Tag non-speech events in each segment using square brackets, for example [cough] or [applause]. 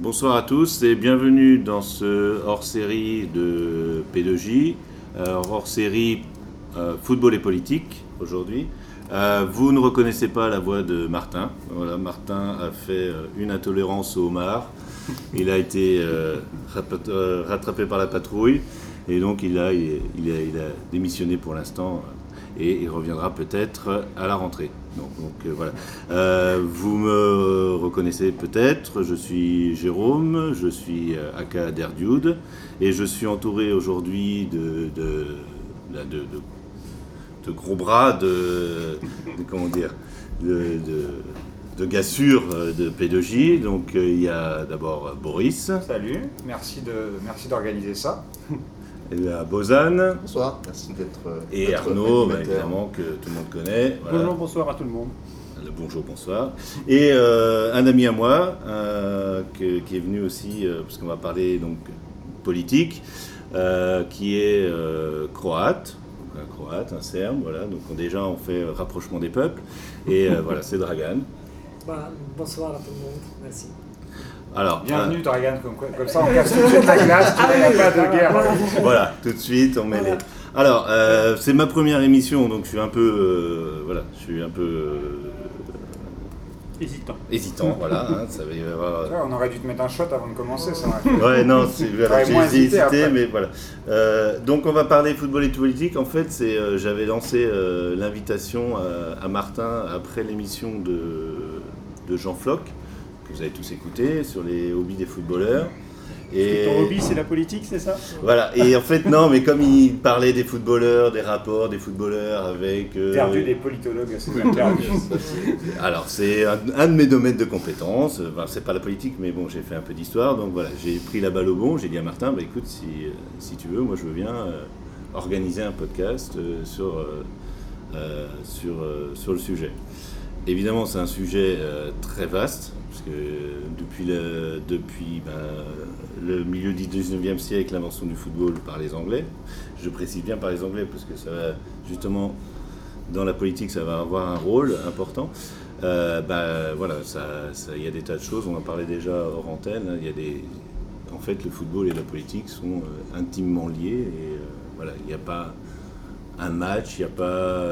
Bonsoir à tous et bienvenue dans ce hors-série de P2J, euh, hors-série euh, football et politique aujourd'hui. Euh, vous ne reconnaissez pas la voix de Martin. Voilà, Martin a fait une intolérance au homard. Il a été rattrapé par la patrouille et donc il a, il a démissionné pour l'instant et il reviendra peut-être à la rentrée. Donc, euh, voilà. Euh, vous me reconnaissez peut-être, je suis Jérôme, je suis euh, Aka Derdude et je suis entouré aujourd'hui de, gros bras, de, comment dire, de, de gars sûrs de P2J. Donc il y a d'abord Boris. Salut, merci d'organiser merci ça. À Bozan. Bonsoir, merci d'être. Euh, et Arnaud, bah, évidemment, que tout le monde connaît. Bonjour, bonsoir à tout le monde. Le bonjour, bonsoir. Et euh, un ami à moi euh, qui est venu aussi, parce qu'on va parler donc politique, qui est croate, un croate, un serbe, voilà. Donc on, déjà on fait rapprochement des peuples. Et voilà, c'est Dragan. [laughs] Bah, bonsoir à tout le monde, merci. Alors, Bienvenue, euh, Dragan, comme, ça on casse tout de suite la glace, il n'y a pas de guerre. Voilà, tout de suite on met les. Alors, euh, c'est ma première émission, donc je suis un peu. Euh, voilà, je suis un peu. Hésitant. Hésitant, voilà. Hein, ça va on aurait dû te mettre un shot avant de commencer, ça [laughs] Ouais, non, j'ai hésité, mais voilà. donc on va parler football et politique. En fait, c'est, j'avais lancé l'invitation à, Martin après l'émission de, de Jean Floch vous avez tous écouté, sur les hobbies des footballeurs. Et ton hobby, c'est la politique, c'est ça? Voilà, et en fait, non, mais comme il parlait des footballeurs, des rapports des footballeurs avec. Euh... Perdu des politologues, c'est [laughs] Alors, c'est un, de mes domaines de compétences. Enfin, c'est pas la politique, mais bon, j'ai fait un peu d'histoire, donc voilà, j'ai pris la balle au bon. J'ai dit à Martin, bah écoute, si, euh, si tu veux, moi je veux bien euh, organiser un podcast euh, sur, sur, sur le sujet. Évidemment, c'est un sujet très vaste que depuis le, depuis, ben, le milieu du 19e siècle, l'invention du football par les Anglais, je précise bien par les Anglais parce que ça va justement dans la politique, ça va avoir un rôle important. Euh, ben, voilà, il y a des tas de choses. On en parlait déjà hors antenne. Hein. Y a des, en fait, le football et la politique sont euh, intimement liés. Et euh, voilà, il n'y a pas un match, il n'y a pas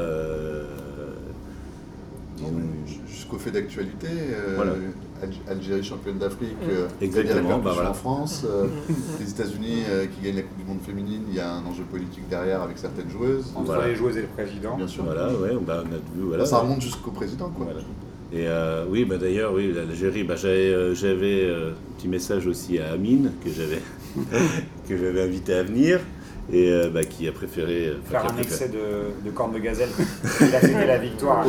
jusqu'au fait d'actualité. Voilà. Algérie championne d'Afrique, mm. euh, Exactement, bah en France, euh, [laughs] les États-Unis euh, qui gagnent la Coupe du Monde féminine, il y a un enjeu politique derrière avec certaines joueuses. Entre les joueuses et le président. Bien sûr. Voilà, ouais, bah, on a vu, voilà. Ça remonte jusqu'au président, quoi. Et oui, bah, d'ailleurs, oui, l'Algérie, bah, j'avais un petit message aussi à Amine que j'avais [laughs] que j'avais invité à venir et euh, bah, qui a préféré euh, faire un excès de, de corne de gazelle. [laughs] il a fêté la victoire.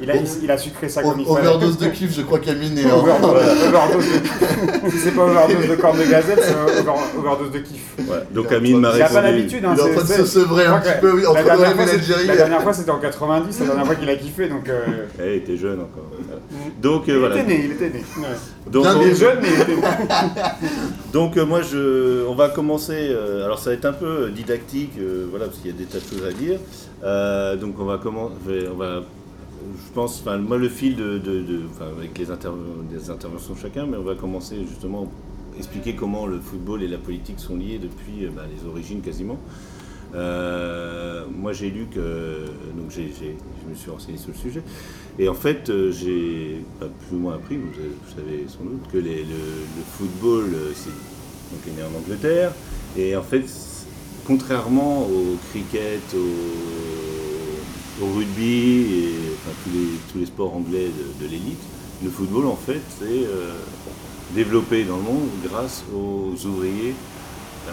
il, a, il, a, sucré ça comme il fallait. Overdose de kiff, je crois qu'Amine est en. overdose de kiff. si c'est pas overdose de corne de gazelle, c'est overdose de kiff. Donc Amine m'a répondu. Il n'a pas l'habitude. Hein, il est en train de se sevrer un petit peu entre l'Algérie. La dernière fois, c'était en 90, la dernière fois qu'il a kiffé. Donc, euh... Eh, il était jeune encore. Donc il voilà. était né, il était né. Donc, il est jeune, mais il était né. [laughs] Donc moi, je, on va commencer. Alors ça va être un peu didactique, euh, voilà, parce qu'il y a des tas de choses à dire. Euh, donc on va commencer, on va, je pense, moi le fil de, avec les, des interventions de chacun, mais on va commencer justement expliquer comment le football et la politique sont liés depuis euh, bah, les origines quasiment. moi j'ai lu que, donc j'ai, je me suis renseigné sur le sujet, et en fait j'ai plus ou moins appris, vous, savez sans doute, que les, le, le, football c'est, donc, est né en Angleterre, et en fait contrairement au cricket, au, rugby et tous, les, tous les sports anglais de, l'élite, le football en fait c'est euh, développé dans le monde grâce aux ouvriers, euh,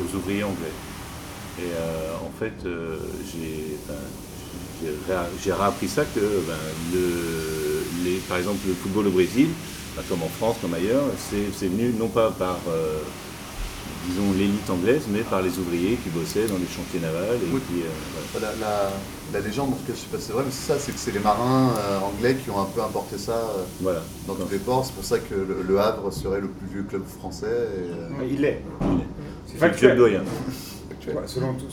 aux ouvriers anglais. Et euh, en fait, j'ai réappris ça que ben, par exemple le football au Brésil, ben, comme en France, comme ailleurs, c'est venu non pas par disons, l'élite anglaise, mais par les ouvriers qui bossaient dans les chantiers navals. Et euh, la, légende, en tout cas, je ne sais pas si c'est vrai, mais c'est ça, c'est que c'est les marins euh, anglais qui ont un peu importé ça euh, dans tous les ports. C'est pour ça que le, Havre serait le plus vieux club français. il est. C'est le club doyen.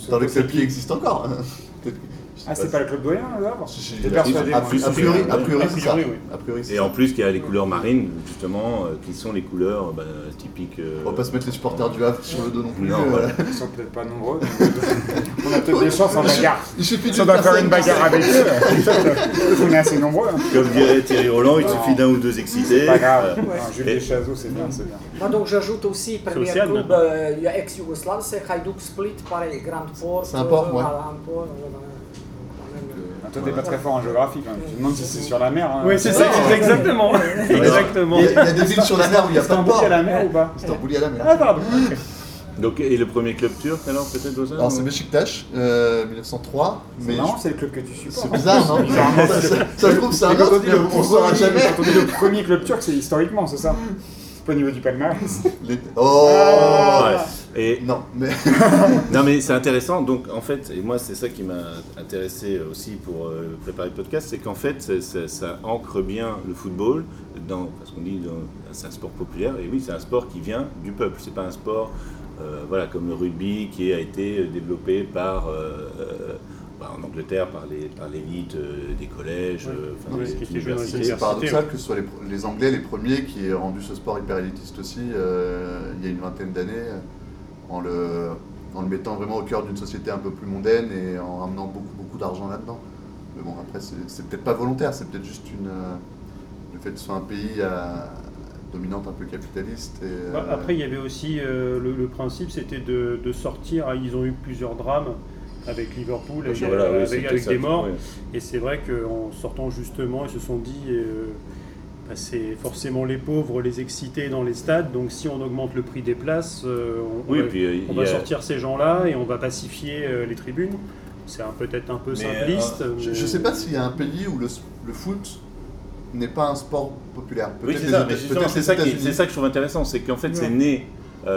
dans le club qui existe encore. [laughs] Hein. Ah, c'est pas le club doyen, là J'étais persuadé. A priori, a priori, c'est ça. Et en plus, il y a les couleurs marines, justement, euh, qui sont les couleurs bah, typiques. On va pas se mettre les supporters du Havre sur le dos non plus. Non, Ils sont peut-être pas nombreux. On a peut-être des chances en bagarre. Il suffit de faire une bagarre avec eux. On est assez nombreux. Hein. Comme dirait Thierry Roland, il suffit d'un ou deux excités. Pas grave. Jules Chazot, c'est bien, c'est bien. Moi, donc, j'ajoute aussi, premier club ex-yougoslave, c'est Hajduk Split, pareil, Grand Port. C'est un port, ouais. Toi, t'es pas très fort en géographie quand même. Tu te demandes si c'est sur la mer. Hein. Oui, c'est ça, exactement. [laughs] exactement. Il y, a, des villes sur la mer où il n'y a pas de port. à la mer ou pas Istanbul à la mer. Ah, pardon. Donc, et le premier club turc, alors, peut-être Ozan Alors, c'est Beşiktaş, euh, 1903. Mais non, c'est le club que tu supportes. C'est bizarre, non [laughs] Ça se trouve, c'est un autre, mais on ne saura jamais. Quand on dit le premier club turc, c'est historiquement, c'est ça C'est pas au niveau du palmarès. Oh ah. Et non, mais [laughs] non, mais c'est intéressant. Donc, en fait, et moi, c'est ça qui m'a intéressé aussi pour euh, préparer le podcast, c'est qu'en fait, ça, ancre bien le football dans, parce qu'on dit, c'est un sport populaire. Et oui, c'est un sport qui vient du peuple. C'est pas un sport, euh, voilà, comme le rugby qui a été développé par euh, bah, en Angleterre par les par l'élite des collèges, enfin, C'est paradoxal que ce soit les, les, Anglais les premiers qui aient rendu ce sport hyper élitiste aussi il y a une vingtaine d'années en le, en le mettant vraiment au cœur d'une société un peu plus mondaine et en ramenant beaucoup, beaucoup d'argent là-dedans. Mais bon, après, c'est peut-être pas volontaire, c'est peut-être juste une, euh, le fait que ce soit un pays à, dominante un peu capitaliste. Et, bah, après, il y avait aussi euh, le, principe, c'était de, de, sortir. Hein, ils ont eu plusieurs drames avec Liverpool, avec, avec, des morts. Et c'est vrai qu'en sortant justement, ils se sont dit euh, bah, c'est forcément les pauvres, les excités dans les stades. Donc si on augmente le prix des places, euh, on, va, euh, sortir ces gens-là et on va pacifier euh, les tribunes. C'est peut-être un peu simpliste. Je ne sais pas s'il y a un pays où le, foot n'est pas un sport populaire. Oui, c'est ça, c'est ça, ça, que je trouve intéressant, c'est qu'en fait c'est né,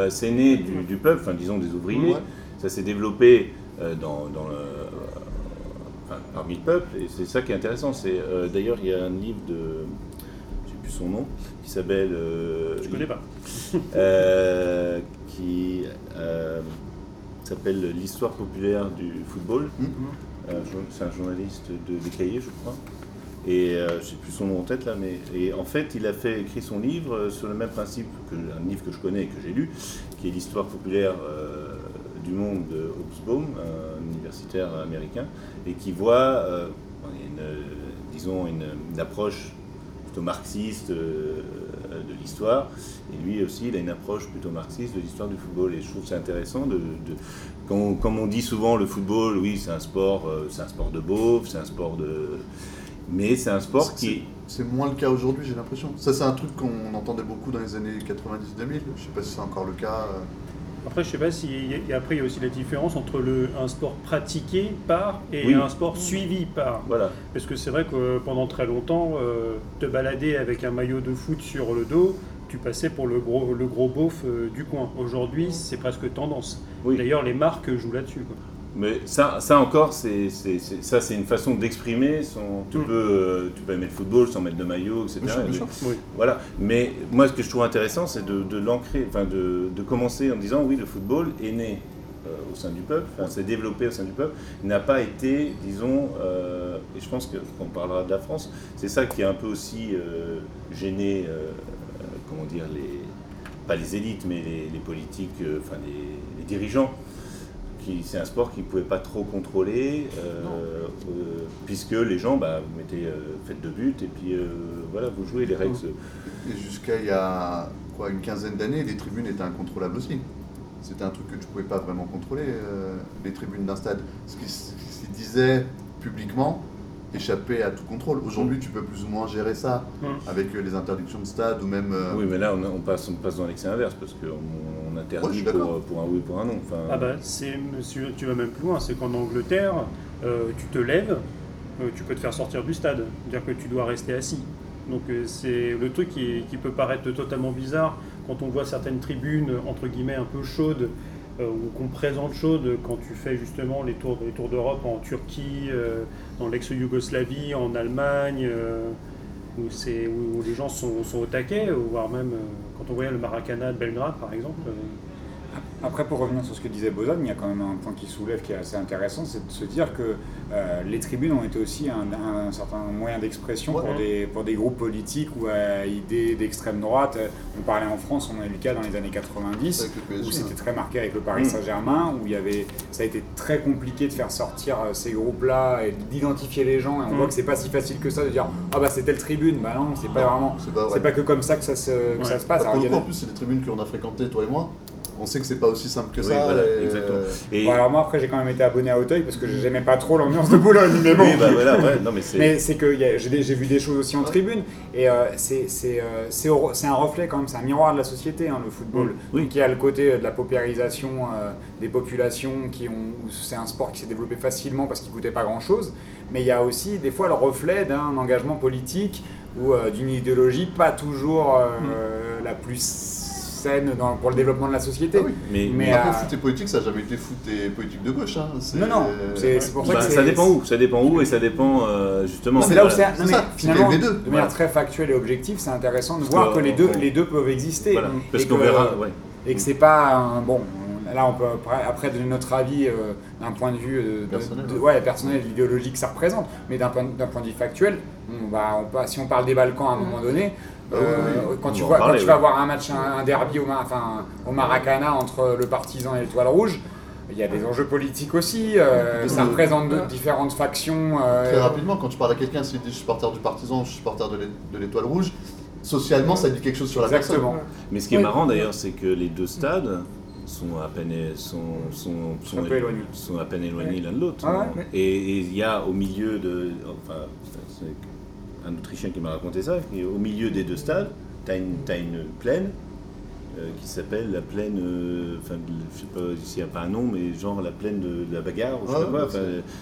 c'est né du, peuple, enfin disons des ouvriers, ça s'est développé dans, le, parmi le peuple, et c'est ça qui est intéressant. C'est D'ailleurs, il y a un livre de son nom, qui s'appelle. Euh, Je connais pas. [laughs] Euh, qui euh, s'appelle L'histoire populaire du football. Mmh. c'est un journaliste de, des cahiers, je crois. Et je ne sais plus son nom en tête là, mais et en fait, il a fait écrit son livre sur le même principe que un livre que je connais et que j'ai lu, qui est l'histoire populaire du monde de Hobsbawm, un universitaire américain, et qui voit, une, disons, une, une approche marxiste euh, de l'histoire. Et lui aussi, il a une approche plutôt marxiste de l'histoire du football. Et je trouve c'est intéressant de, comme on dit souvent, le football, oui, c'est un sport, euh, c'est un sport de beauf, c'est un sport de, mais c'est un sport qui c'est moins le cas aujourd'hui, j'ai l'impression. Ça, c'est un truc qu'on entendait beaucoup dans les années 90-2000. Je sais pas si c'est encore le cas. Euh. Après, je sais pas si. après, il y a aussi la différence entre le, un sport pratiqué par et un sport suivi par. Voilà. Parce que c'est vrai que pendant très longtemps, euh, te balader avec un maillot de foot sur le dos, tu passais pour le gros, le gros beauf euh, du coin. Aujourd'hui, c'est presque tendance. D'ailleurs, les marques jouent là-dessus. Mais ça, ça encore, c'est, ça c'est une façon d'exprimer. Son, tu, mm. peux, euh, tu peux aimer le football sans mettre de maillot, etc. Voilà. Mais moi, ce que je trouve intéressant, c'est de, l'ancrer, enfin de, de, commencer en disant oui, le football est né euh, au sein du peuple, enfin, s'est développé au sein du peuple, n'a pas été, disons, euh, et je pense qu'on parlera de la France, c'est ça qui a un peu aussi gêné, comment dire, les, pas les élites, mais les, politiques, enfin les, les dirigeants c'est un sport qu'ils ne pouvaient pas trop contrôler, euh, euh, puisque les gens, bah, vous mettez, euh, faites de but, et puis voilà, vous jouez les règles. Et jusqu'à il y a quoi, une quinzaine d'années, les tribunes étaient incontrôlables aussi. C'était un truc que tu ne pouvais pas vraiment contrôler, les tribunes d'un stade. Ce qu'ils disaient publiquement, échapper à tout contrôle. Aujourd'hui, tu peux plus ou moins gérer ça avec les interdictions de stade ou même. Oui, mais là, on, passe, on passe dans l'excès inverse parce qu'on on interdit pour, pour, un oui ou pour un non. Enfin, ah bah, c'est, tu vas même plus loin, c'est qu'en Angleterre, euh, tu te lèves, euh, tu peux te faire sortir du stade, dire que tu dois rester assis. Donc euh, c'est le truc qui, qui, peut paraître totalement bizarre quand on voit certaines tribunes entre guillemets un peu chaudes ou qu'on présente chaudes quand tu fais justement les tours, les tours d'Europe en Turquie, dans l'ex-Yougoslavie, en Allemagne où, où les gens sont, sont, au taquet, voire même quand on voyait le Maracana de Belgrade par exemple, Après, pour revenir sur ce que disait Bozan, il y a quand même un point qui soulève qui est assez intéressant, c'est de se dire que euh, les tribunes ont été aussi un, certain moyen d'expression pour, des, pour des groupes politiques ou à idées d'extrême droite. On parlait en France, on a eu le cas dans les années 90, où c'était très marqué avec le Paris mm. Saint-Germain, où il y avait, ça a été très compliqué de faire sortir euh, ces groupes-là et d'identifier les gens. Et on mm. voit que c'est pas si facile que ça de dire Ah bah c'est telle tribune. Bah non, c'est pas vraiment. C'est pas, que comme ça que ça se, ça se passe. Alors, en plus, c'est des tribunes qu'on a fréquentées, toi et moi on sait que c'est pas aussi simple que ça. et... alors moi après j'ai quand même été abonné à Auteuil parce que j'aimais pas trop l'ambiance de Boulogne, mais bon. Bah, voilà, non, mais c'est que j'ai vu des choses aussi en tribune et euh, euh, c'est un reflet quand même, c'est un miroir de la société hein, le football, oui. qui a le côté de la paupérisation euh, des populations qui ont, c'est un sport qui s'est développé facilement parce qu'il coûtait pas grand chose, mais il y a aussi des fois le reflet d'un engagement politique ou d'une idéologie pas toujours mm. la plus pour le développement de la société. Ah mais, mais après, foot et politique, ça n'a jamais été foot et politique de gauche. Hein. Non, non, c'est pour ça bah, que ça dépend où, ça dépend où et ça dépend euh, justement. C'est là où c'est finalement les deux. de manière très factuelle et objective, c'est intéressant de voir que les deux, les deux peuvent exister. Parce qu'on verra. Et que c'est pas un, bon. Là, on peut après donner notre avis euh, d'un point de vue euh, personnel, de, ouais, personnel, idéologique que ça représente, mais d'un point, point, de vue factuel, on, si on parle des Balkans à un moment donné, ah euh, quand, tu, vois, quand tu vas voir un match, un, derby au, enfin, au Maracana entre le Partisan et l'Étoile Rouge, il y a des enjeux politiques aussi, euh, ça représente différentes factions. Euh, Très rapidement, quand tu parles à quelqu'un, s'il dit supporter du Partisan ou supporter de l'Étoile Rouge, socialement ça dit quelque chose sur la Exactement. personne. Mais ce qui est marrant d'ailleurs, c'est que les deux stades sont à peine, sont, sont, sont, sont à peine éloignés l'un de l'autre. Ah et il y a au milieu de. Enfin, un Autrichien qui m'a raconté ça, au milieu des deux stades, tu as, une plaine euh, qui s'appelle la plaine, euh, enfin, je sais pas s'il n'y a pas un nom, mais genre la plaine de, la bagarre, ou je sais pas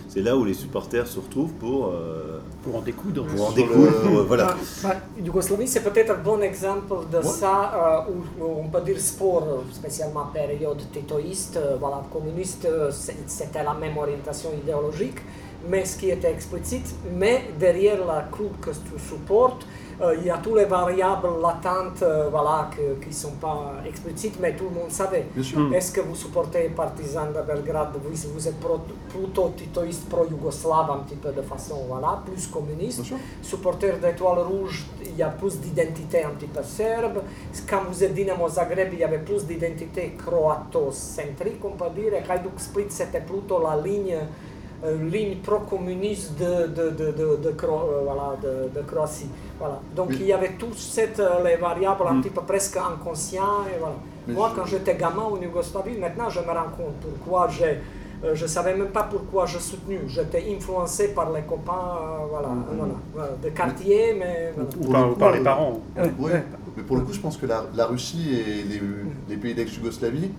c'est là où les supporters se retrouvent pour. Euh, pour en découdre. Pour en découdre, voilà. Bah, bah, Yougoslavie, c'est peut-être un bon exemple de ça, où, on peut dire sport, spécialement période tétoïste, voilà, communiste, c'était la même orientation idéologique mais ce qui était explicite, mais derrière la club que tu supportes, euh, il y a toutes les variables latentes euh, voilà, qui ne sont pas explicites, mais tout le monde savait. Est-ce que vous supportez Partizan de Belgrade, vous, vous êtes pro, plutôt titoïste pro-yougoslave un petit peu de façon voilà, plus communiste. Supporter d'Étoile Rouge, il y a plus d'identité un petit peu serbe. Quand vous êtes Dynamo Zagreb, il y avait plus d'identité croato-centrique, on peut dire. Et Hajduk Split, c'était plutôt la ligne ligne pro-communiste de, de, de, de, de, euh, voilà, de, de Croatie. Voilà. Donc il y avait toutes cette, euh, les variables un mm. petit peu presque inconscientes. Et voilà. Moi, quand j'étais gamin en Yougoslavie, maintenant je me rends compte pourquoi j'ai. Euh, je ne savais même pas pourquoi je soutenu. J'étais influencé par les copains voilà, mm. voilà, de quartier, mais... Ou, par, les parents. Oui, mais pour le coup, je pense que la, la Russie et les, les pays d'ex-Yougoslavie,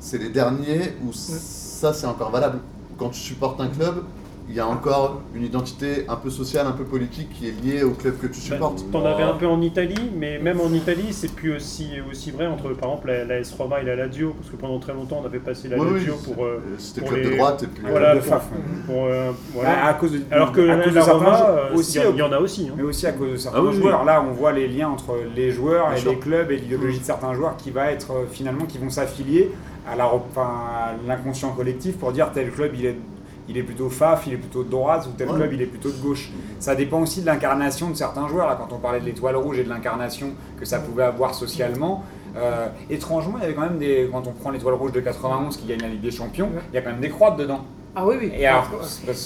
c'est les derniers où ça, c'est encore valable quand tu supportes un club, il y a encore une identité un peu sociale, un peu politique qui est liée au club que tu bah, supportes. T'en avais un peu en Italie, mais même en Italie, c'est plus aussi, aussi vrai entre par exemple la, la S Roma et la Lazio, parce que pendant très longtemps on avait passé la Lazio pour. Euh, C'était club de droite et puis. Voilà, pour, pour, euh, voilà. à cause de, Alors que à la, Roma, euh, aussi, il y, en a aussi. Hein. Mais aussi à cause de certains ah joueurs. Là, on voit les liens entre les joueurs et les clubs et l'idéologie de certains joueurs qui va être finalement qui vont s'affilier à l'inconscient collectif pour dire tel club il est il est plutôt faf, il est plutôt de droite, ou tel club, il est plutôt de gauche. Ça dépend aussi de l'incarnation de certains joueurs. Là, quand on parlait de l'étoile rouge et de l'incarnation que ça pouvait avoir socialement, euh, étrangement, il y avait quand même des. Quand on prend l'étoile rouge de 91 qui gagne la Ligue des Champions, il y a quand même des croix dedans. Ah oui, oui.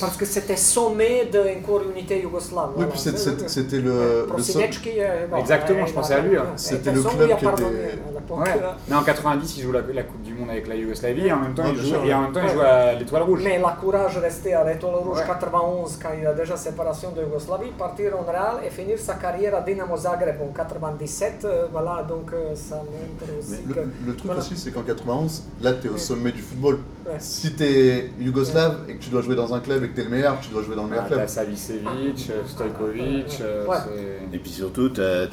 parce, que c'était sommet de encore unité yougoslave. Oui, puis c'était le. le Exactement, je pensais à lui. Hein. C'était le club qui était. Mais en 90, il joue la, Coupe du Monde avec la Yougoslavie et en même temps, il, joue, et en même temps, il joue à l'Étoile Rouge. Mais la courage restait à l'Étoile Rouge 91 quand il y a déjà séparation de Yougoslavie, partir en Real et finir sa carrière à Dynamo Zagreb en 97. Euh, voilà, donc euh, ça montre aussi. Le, que, le, truc aussi, c'est qu'en 91, là, tu es au sommet du football. Si tu es yougoslave et que tu dois jouer dans un club et que tu es le meilleur, tu dois jouer dans le meilleur ah, club. Savicevic, Stojkovic. Euh, et puis surtout, tu as,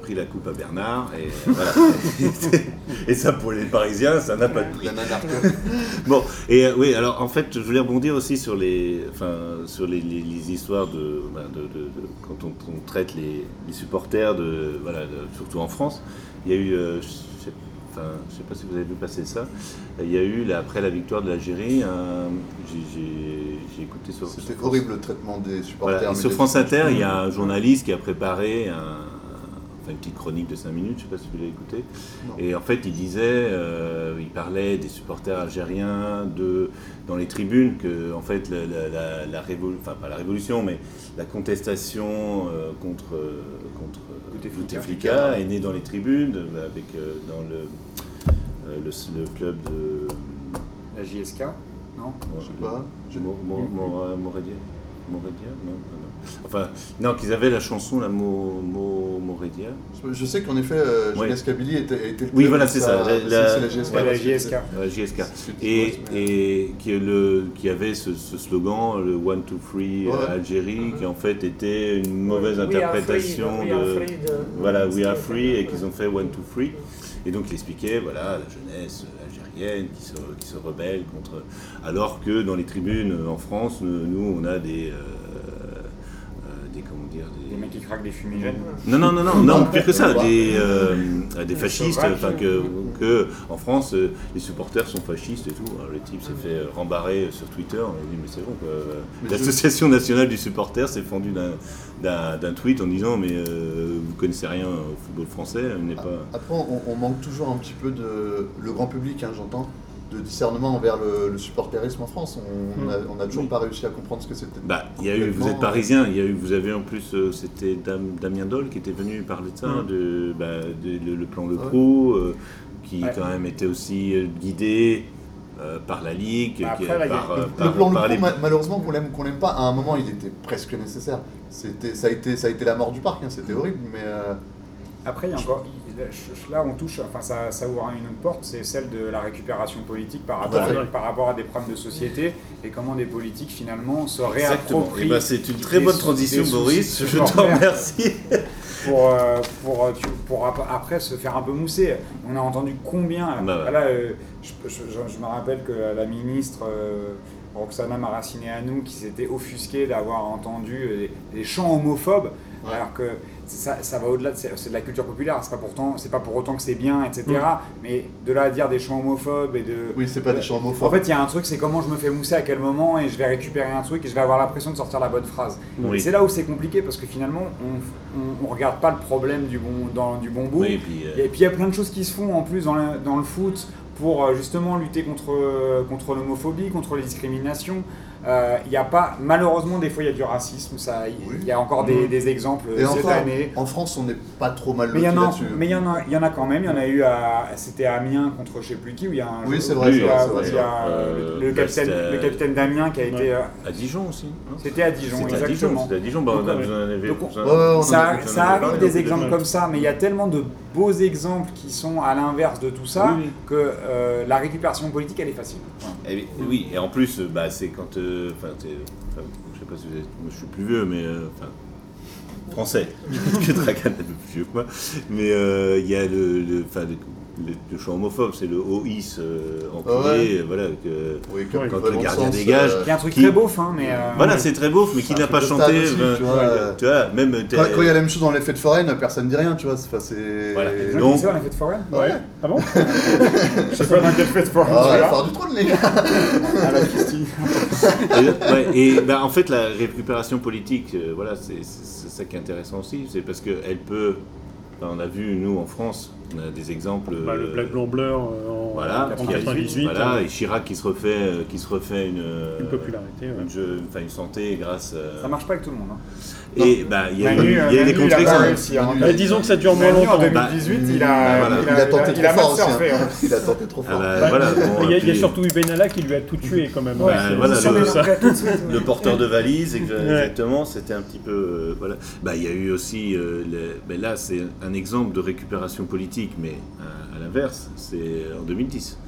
pris la coupe à Bernard. Et, voilà. [laughs] et ça, pour les Parisiens, ça n'a pas de prix. [laughs] bon, et euh, oui, alors en fait, je voulais rebondir aussi sur les, enfin, sur les, histoires de, ben, de, de, quand on, traite les, supporters, de, voilà, surtout en France. Il y a eu, euh, enfin, je ne sais pas si vous avez vu passer ça. Il y a eu, après la victoire de l'Algérie, j'ai écouté sur. C'était horrible le traitement des supporters. sur France Inter, il y a un journaliste qui a préparé un, une petite chronique de 5 minutes, je ne sais pas si vous l'avez écouté. Et en fait, il disait, euh, il parlait des supporters algériens de, dans les tribunes, que en fait, la, enfin pas la révolution, mais la contestation euh, contre, contre Bouteflika. Est née dans les tribunes, avec, euh, dans le, le, club de... La JSK Non? Je sais pas. Moredia Non Enfin, non, qu'ils avaient la chanson, la Mo, Mo, Moredia. Je sais qu'en effet, euh, Julius Kabili était, était, le Oui, voilà, c'est ça. c'est la JSK. la JSK. La JSK. Et, et qui, le, qui avait ce, ce, slogan, le One, Two, Free ouais. Algérie, qui en fait était une mauvaise we interprétation free, de, free de, Voilà, We Are Free, et qu'ils ont fait One, Two, Free. Et donc il expliquait, voilà, la jeunesse algérienne qui se, qui se rebelle contre. Alors que dans les tribunes en France, nous, on a des. Euh, des craquent des fumigènes. Non, non, non, non, non pire que ça, des, euh, des fascistes, enfin que, que, en France, euh, les supporters sont fascistes et tout. le type s'est fait rembarrer sur Twitter, on a dit mais c'est bon L'association nationale du supporter s'est fendue d'un tweet en disant mais euh, vous connaissez rien au football français, n'est pas... Après, on, manque toujours un petit peu de... le grand public, hein, j'entends de discernement envers le, supporterisme en France. On n'a toujours pas réussi à comprendre ce que c'était. Bah, il y a eu, vous êtes parisien, il y a eu, vous avez en plus, euh, c'était Damien Dole qui était venu parler de ça, hmm. de, bah, le, plan Le Pro, euh, qui quand même était aussi euh, guidé. par la Ligue, bah, par, le, plan Le Pro, malheureusement, qu'on l'aime qu'on l'aime pas, à un moment, il était presque nécessaire. C'était, ça a été, ça a été la mort du parc. Hein, c'était horrible, mais. Après, il y a encore, là on touche, enfin ça, ça ouvre une autre porte, c'est celle de la récupération politique par rapport, à, par rapport à des problèmes de société et comment des politiques finalement se réapproprient. Eh ben, c'est une très bonne transition Boris, je te remercie. [laughs] Pour, euh, pour, euh, pour, après se faire un peu mousser. On a entendu combien. Bah euh, je, me rappelle que la ministre Roxana Maracineanu qui s'était offusquée d'avoir entendu des, chants homophobes, alors que ça, ça va au-delà, de, c'est de la culture populaire, c'est pas, pourtant, c'est pas pour autant que c'est bien, etc. Mm. Mais de là à dire des chants homophobes et de. Oui, c'est pas des chants homophobes. En fait, il y a un truc, c'est comment je me fais mousser à quel moment et je vais récupérer un truc et je vais avoir l'impression de sortir la bonne phrase. C'est là où c'est compliqué parce que finalement, on, on, regarde pas le problème du bon, dans, du bon bout. et, puis, euh, et puis il y a plein de choses qui se font en plus dans le, dans le foot pour euh, justement lutter contre, contre l'homophobie, contre les discriminations. Il euh, n'y a pas, malheureusement, des fois il y a du racisme. Ça, il y a encore des, des exemples Et cette année. En France, on n'est pas trop mal mais il y en a, Mais il y en a, il y en a quand même. Il y en a eu à, c'était à Amiens contre je sais plus qui où il y a un. Oui, c'est vrai. Il y a, euh, le, capitaine, le capitaine d'Amiens qui a été. à Dijon aussi. C'était à Dijon, exactement. C'était à Dijon. Bah, ça, ça arrive des exemples comme ça, mais il y a tellement de beaux exemples qui sont à l'inverse de tout ça que euh, la récupération politique elle est facile. Eh oui, et en plus, bah, c'est quand je sais pas si vous êtes, moi je suis plus vieux, mais euh, français, [laughs] que Dragan est plus vieux que moi, mais euh, il y a le, le, le, le chant homophobe, c'est le OIS euh, en euh, voilà, que, quand, le gardien dégage. Euh, un truc très beauf, hein, mais. Voilà, c'est très beauf, mais qui n'a pas chanté. tu, vois, même. Quand, il y a la même chose dans les fêtes foraines, personne ne dit rien, tu vois. C'est. Voilà. Donc. C'est dans les fêtes foraines Ouais. Ah bon [laughs] Je sais pas dans quelle fête foraine. Ah, la foire du trône, les gars Ah, la Christine. et ben, en fait, la récupération politique, voilà, c'est ça qui est intéressant aussi, c'est parce qu'elle peut. on a vu, nous, en France, on a des exemples. Bah, le Black Blanc Blur euh, en, voilà, 98. Voilà, et Chirac qui se refait, euh, qui se refait une, une popularité, une, jeu, enfin, une santé grâce. Euh, ça marche pas avec tout le monde. Hein. Et bah, il y a, eu, y a des contre-exemples. Hein. disons que ça dure moins longtemps. En 2018, il, a, il, a, tenté trop fort aussi. Hein. Il a tenté trop fort. [laughs] il, y a, surtout Benalla qui lui a tout tué quand même. Bah, voilà, le, porteur de valise, exactement, c'était un petit peu. voilà. Bah, il y a eu aussi. Là, c'est un exemple de récupération politique, mais à l'inverse, c'est en 2010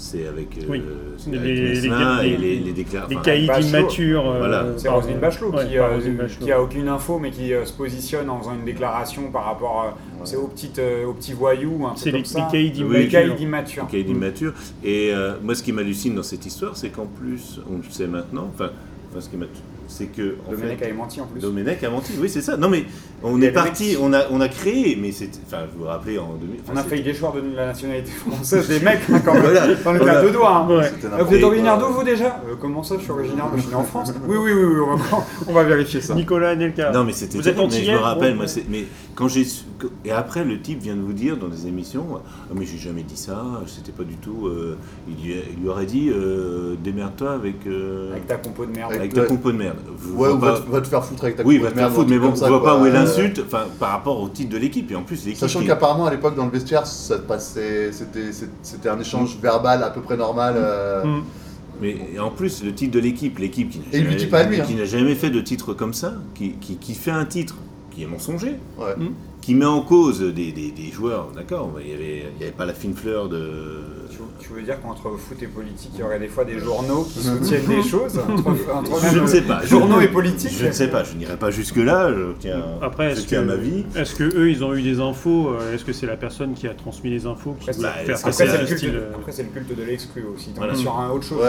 c'est avec, euh, oui. les, les, et les, les déclarations. Les caïds immatures. Euh, voilà. C'est Roselyne Bachelot, qui, euh, qui, a aucune info mais qui se positionne en faisant une déclaration par rapport ouais. aux, petites, aux petits voyous. C'est les, caïds immatures. Les caïds immatures. Et moi, ce qui m'hallucine dans cette histoire, c'est qu'en plus, on le sait maintenant, enfin, enfin ce qui c'est que. Domenech a menti en plus. Domenech a menti, oui, c'est ça. Non, mais On est parti, on a, on a créé, mais c'est. Enfin, je vous rappelez en 2000. on a failli déchoir de la nationalité [laughs] française des mecs, hein, quand [laughs] même. voilà. On était à deux doigts. Hein. Vous êtes originaire d'où, vous déjà euh, Comment ça, je suis originaire de je suis en France [laughs] Oui, oui, oui, oui on, va, on, va, vérifier ça. Nicolas Nelka. Non, mais c'était. Vous êtes mais je me rappelle, moi, mais quand j'ai. Et après, le type vient de vous dire dans des émissions ah, mais j'ai jamais dit ça, c'était pas du tout. Euh, il, lui, il, lui, aurait dit euh, démerde-toi avec. avec ta compo de merde. Avec, ta compo de merde. Ouais, ou va, te faire foutre avec ta compo de merde. Oui, va te faire foutre, mais bon, je vois pas où est l'insulte par rapport au titre de l'équipe. Et en plus, Sachant qu'apparemment, à l'époque, dans le vestiaire, ça passait, c'était un échange mm. verbal à peu près normal. Euh. Mm. Mais en plus, le titre de l'équipe, l'équipe qui n'a jamais, hein. jamais, fait de titre comme ça, qui, qui, fait un titre qui est mensonger, mm. Qui met en cause des, des, joueurs, d'accord Il n'y avait, pas la fine fleur de tu veux dire qu'entre foot et politique, il y aurait des fois des journaux qui soutiennent des choses Je ne sais pas. Journaux et politique Je ne sais pas, je n'irai pas jusque-là, je tiens, Après, je tiens ma vie. Est-ce que eux, ils ont eu des infos euh, Est-ce que c'est la personne qui a transmis les infos qui bah, Après, c'est le, culte, euh, après, c'est le culte de l'exclu aussi. Voilà. sur un autre chose.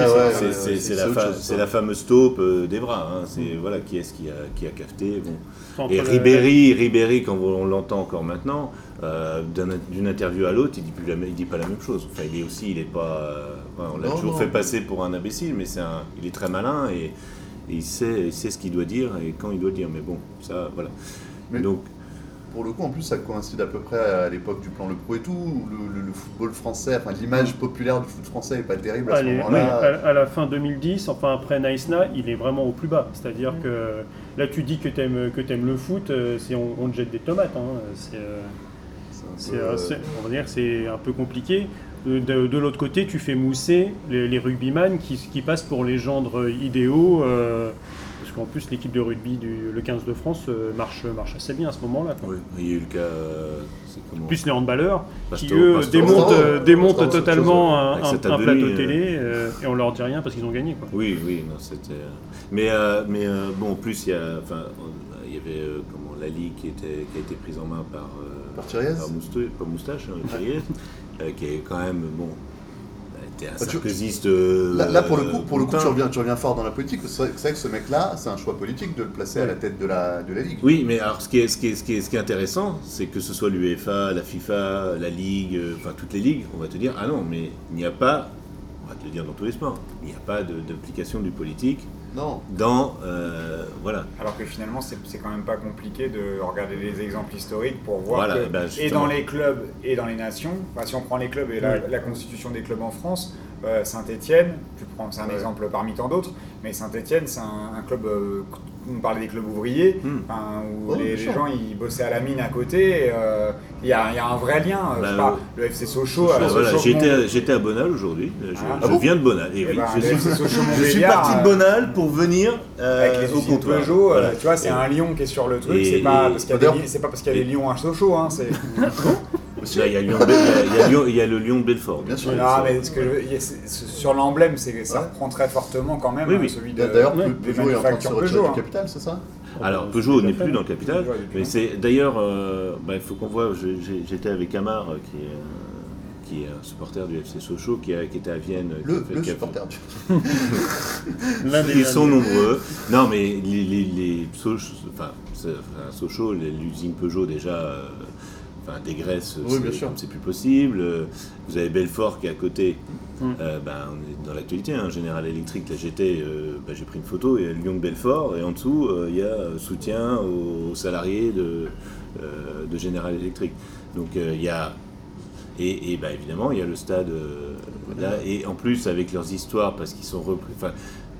c'est la, la, fameuse taupe euh, d'Evra. Hein. C'est voilà, qui est-ce qui a, qui a cafeté. Bon. Et Ribéry, Ribéry, quand on l'entend encore maintenant, euh, d'une interview à l'autre, il dit plus il dit pas la même chose. Enfin, il est aussi, il est pas, euh, on l'a toujours fait passer pour un imbécile, mais c'est un, il est très malin et, il sait, il sait ce qu'il doit dire et quand il doit dire. Mais bon, ça, voilà. Mais Donc, pour le coup, en plus, ça coïncide à peu près à l'époque du plan Le Pro et tout. Le, football français, enfin l'image populaire du foot français n'est pas terrible à ce moment-là. à, la fin 2010, enfin après Naïsna, il est vraiment au plus bas. C'est-à-dire que là, tu dis que tu aimes, que aimes le foot, euh, c'est on, on, te jette des tomates. Hein. C'est on va dire c'est un peu compliqué. De, l'autre côté, tu fais mousser les, les rugbyman qui, qui, passent pour les gendres idéaux. Euh, parce qu'en plus, l'équipe de rugby du le 15 de France euh, marche, marche assez bien à ce moment-là. Oui, il y a eu le cas. Euh, plus les handballeurs qui, eux, démontent, totalement un, plateau télé et on leur dit rien parce qu'ils ont gagné. Quoi. Oui, oui, c'était. Mais, mais bon, en plus, il y, a, il y avait comment, la Ligue qui, était, qui a été prise en main par par Thiriez Pas Moustache, hein, [laughs] euh, qui est quand même, bon, était un bah, sarkozyste. Euh, là, pour le coup, pour le coup tu, reviens, tu reviens fort dans la politique. C'est vrai que ce mec-là, c'est un choix politique de le placer à la tête de la, de la Ligue. Oui, mais alors ce qui est, ce qui est, ce qui est, ce qui est intéressant, c'est que ce soit l'UEFA, la FIFA, la Ligue, euh, enfin toutes les ligues, on va te dire, ah non, mais il n'y a pas, on va te le dire dans tous les sports, il n'y a pas d'application du politique non. Dans. Euh, voilà. Alors que finalement, c'est quand même pas compliqué de regarder des exemples historiques pour voir que, ben, et dans les clubs et dans les nations, si on prend les clubs et la, constitution des clubs en France, euh, Saint-Etienne, c'est un exemple parmi tant d'autres, mais Saint-Etienne, c'est un, club euh, on parlait des clubs ouvriers, hmm. où oh, les, gens ils bossaient à la mine à côté. Euh, il y, a un vrai lien. Euh, bah, le FC Sochaux. J'étais à Bonal aujourd'hui. Je, ah. viens de Bonal. Eh ben, je, suis parti de Bonal pour venir avec les au Peugeot. tu vois, c'est un lion qui est sur le truc. C'est pas, parce qu'il y a des lions à Sochaux. Hein, [laughs] il, y a il, y a le lion de Belfort. Bien sûr. mais ce que sur l'emblème, ça reprend très fortement quand même oui, celui de D'ailleurs, Peugeot est en train de se retirer du capital, c'est ça alors Peugeot n'est plus dans le capital, mais c'est d'ailleurs, euh, bah, il faut qu'on voit. J'étais avec Amar, euh, qui est, qui est un supporter du FC Sochaux, qui, a, qui était à Vienne. Le, le supporter du. [laughs] Ils sont nombreux. Non, mais les, les, les Sochaux, enfin, Sochaux, l'usine Peugeot déjà. Euh, enfin, des graisses, c'est plus possible. Vous avez Belfort qui est à côté. Mm. Euh, ben, on est dans l'actualité, hein, Général Electric, là j'étais, euh, ben, j'ai pris une photo, il y a Lyon de Belfort, et en dessous, euh, il y a soutien aux, salariés de, de Général Electric. Donc il y a. Et, et ben, évidemment, il y a le stade là, et en plus avec leurs histoires, parce qu'ils sont repris.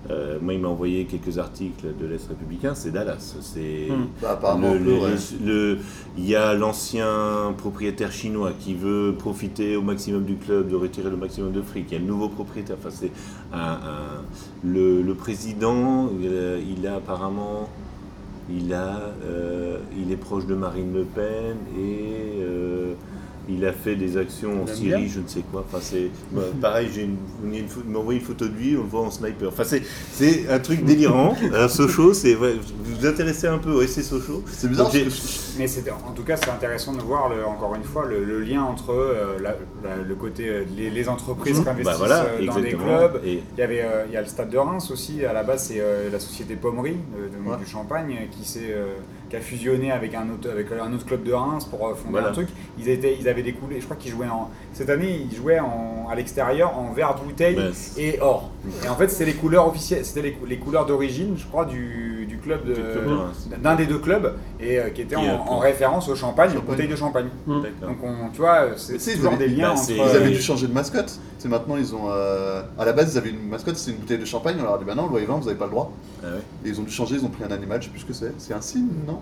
Euh, moi, il m'a envoyé quelques articles de l'Est républicain, c'est Dallas. C'est hmm. bah, le, il y a l'ancien propriétaire chinois qui veut profiter au maximum du club, de retirer le maximum de fric. Il y a le nouveau propriétaire. Enfin, c'est un, le, président, il a, apparemment, il a, euh, il est proche de Marine Le Pen et euh, il a fait des actions en Syrie, je ne sais quoi. Enfin, c'est bah, pareil, j'ai une, une, m'a envoyé une photo de lui, on le voit en sniper. Enfin, c'est, c'est un truc délirant. Alors, [laughs] Sochaux, c'est vous vous intéressez un peu au SC Sochaux C'est bizarre. mais c'est, en tout cas, c'est intéressant de voir le, encore une fois le, lien entre euh, le côté euh, les, entreprises mmh. qui investissent bah, euh, dans des clubs. Et... Il y avait il y a le stade de Reims aussi. À la base, c'est la société Pommery du Champagne qui s'est qui a fusionné avec un autre, avec un autre club de Reims pour euh, fonder un truc. Ils, étaient, ils avaient des coulées, je crois qu'ils jouaient en. Cette année, ils jouaient en, à l'extérieur en vert de bouteille et or. Et en fait, c'était les couleurs officielles, c'était les, les, couleurs d'origine, je crois, du, club d'un des deux clubs et euh, qui était en, référence au champagne, aux bouteilles de champagne. Mmh. Donc, on, tu vois, c'est toujours des liens bah, entre. Ils avaient dû changer de mascotte. C'est maintenant, ils ont. Euh, à la base, ils avaient une mascotte, c'est une bouteille de champagne. On leur a dit, bah non, le vous n'avez pas le droit. Ah et ils ont dû changer, ils ont pris un animal, je sais plus ce que c'est. C'est un signe, non?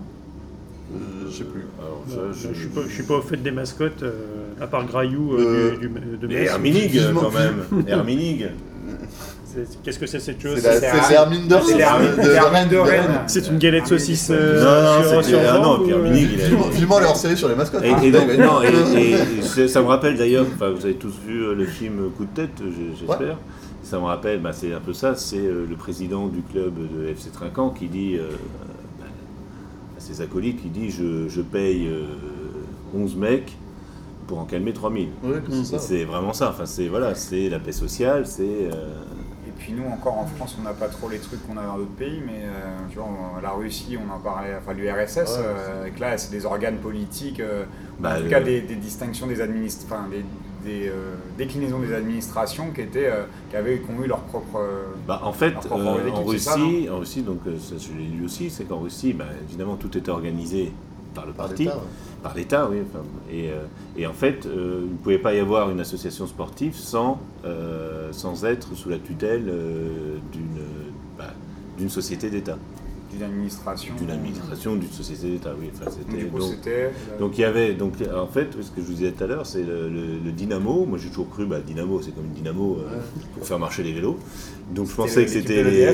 Euh, Je sais plus. je, ne suis pas, suis pas au fait des mascottes, euh, à part Graillou euh, du, de Herminig, quand même. Herminig. [laughs] Qu'est-ce que c'est cette chose C'est l'hermine de Rennes. C'est une galette saucisse. non, non, c'est ah non, Pierre Minig. Vivement leur série sur les mascottes. Et, non, et, ça me rappelle d'ailleurs, vous avez tous vu le film Coup de tête, j'espère ça me rappelle, bah, c'est un peu ça, c'est euh, le président du club de FC Trinquant qui dit euh, bah, à ses acolytes, qui dit je, je paye 11 euh, mecs pour en calmer 3000. c'est vraiment ça, enfin, c'est voilà, la paix sociale, c'est... Et puis nous encore en France, on n'a pas trop les trucs qu'on a dans d'autres pays, mais tu vois, la Russie, on en parlait, enfin l'URSS, là c'est des organes politiques, bah, en tout cas des, distinctions des administrations, des euh, déclinaisons des administrations qui, étaient, euh, qui, avaient, ont eu leur propre. Euh, bah, en fait, en, Russie, en Russie, donc ça, je l'ai lu aussi, c'est qu'en Russie, bah, évidemment, tout était organisé par le parti, par l'État, oui. et, et, en fait, il ne pouvait pas y avoir une association sportive sans, sans être sous la tutelle d'une bah, d'une société d'État d'une administration. D'une administration, d'une société d'État, oui. Enfin, c'était, donc, euh, donc, il y avait, donc en fait, ce que je vous disais tout à l'heure, c'est le, dynamo. Moi j'ai toujours cru, bah, dynamo, c'est comme une dynamo euh, pour faire marcher les vélos. Donc je pensais que c'était [laughs] les,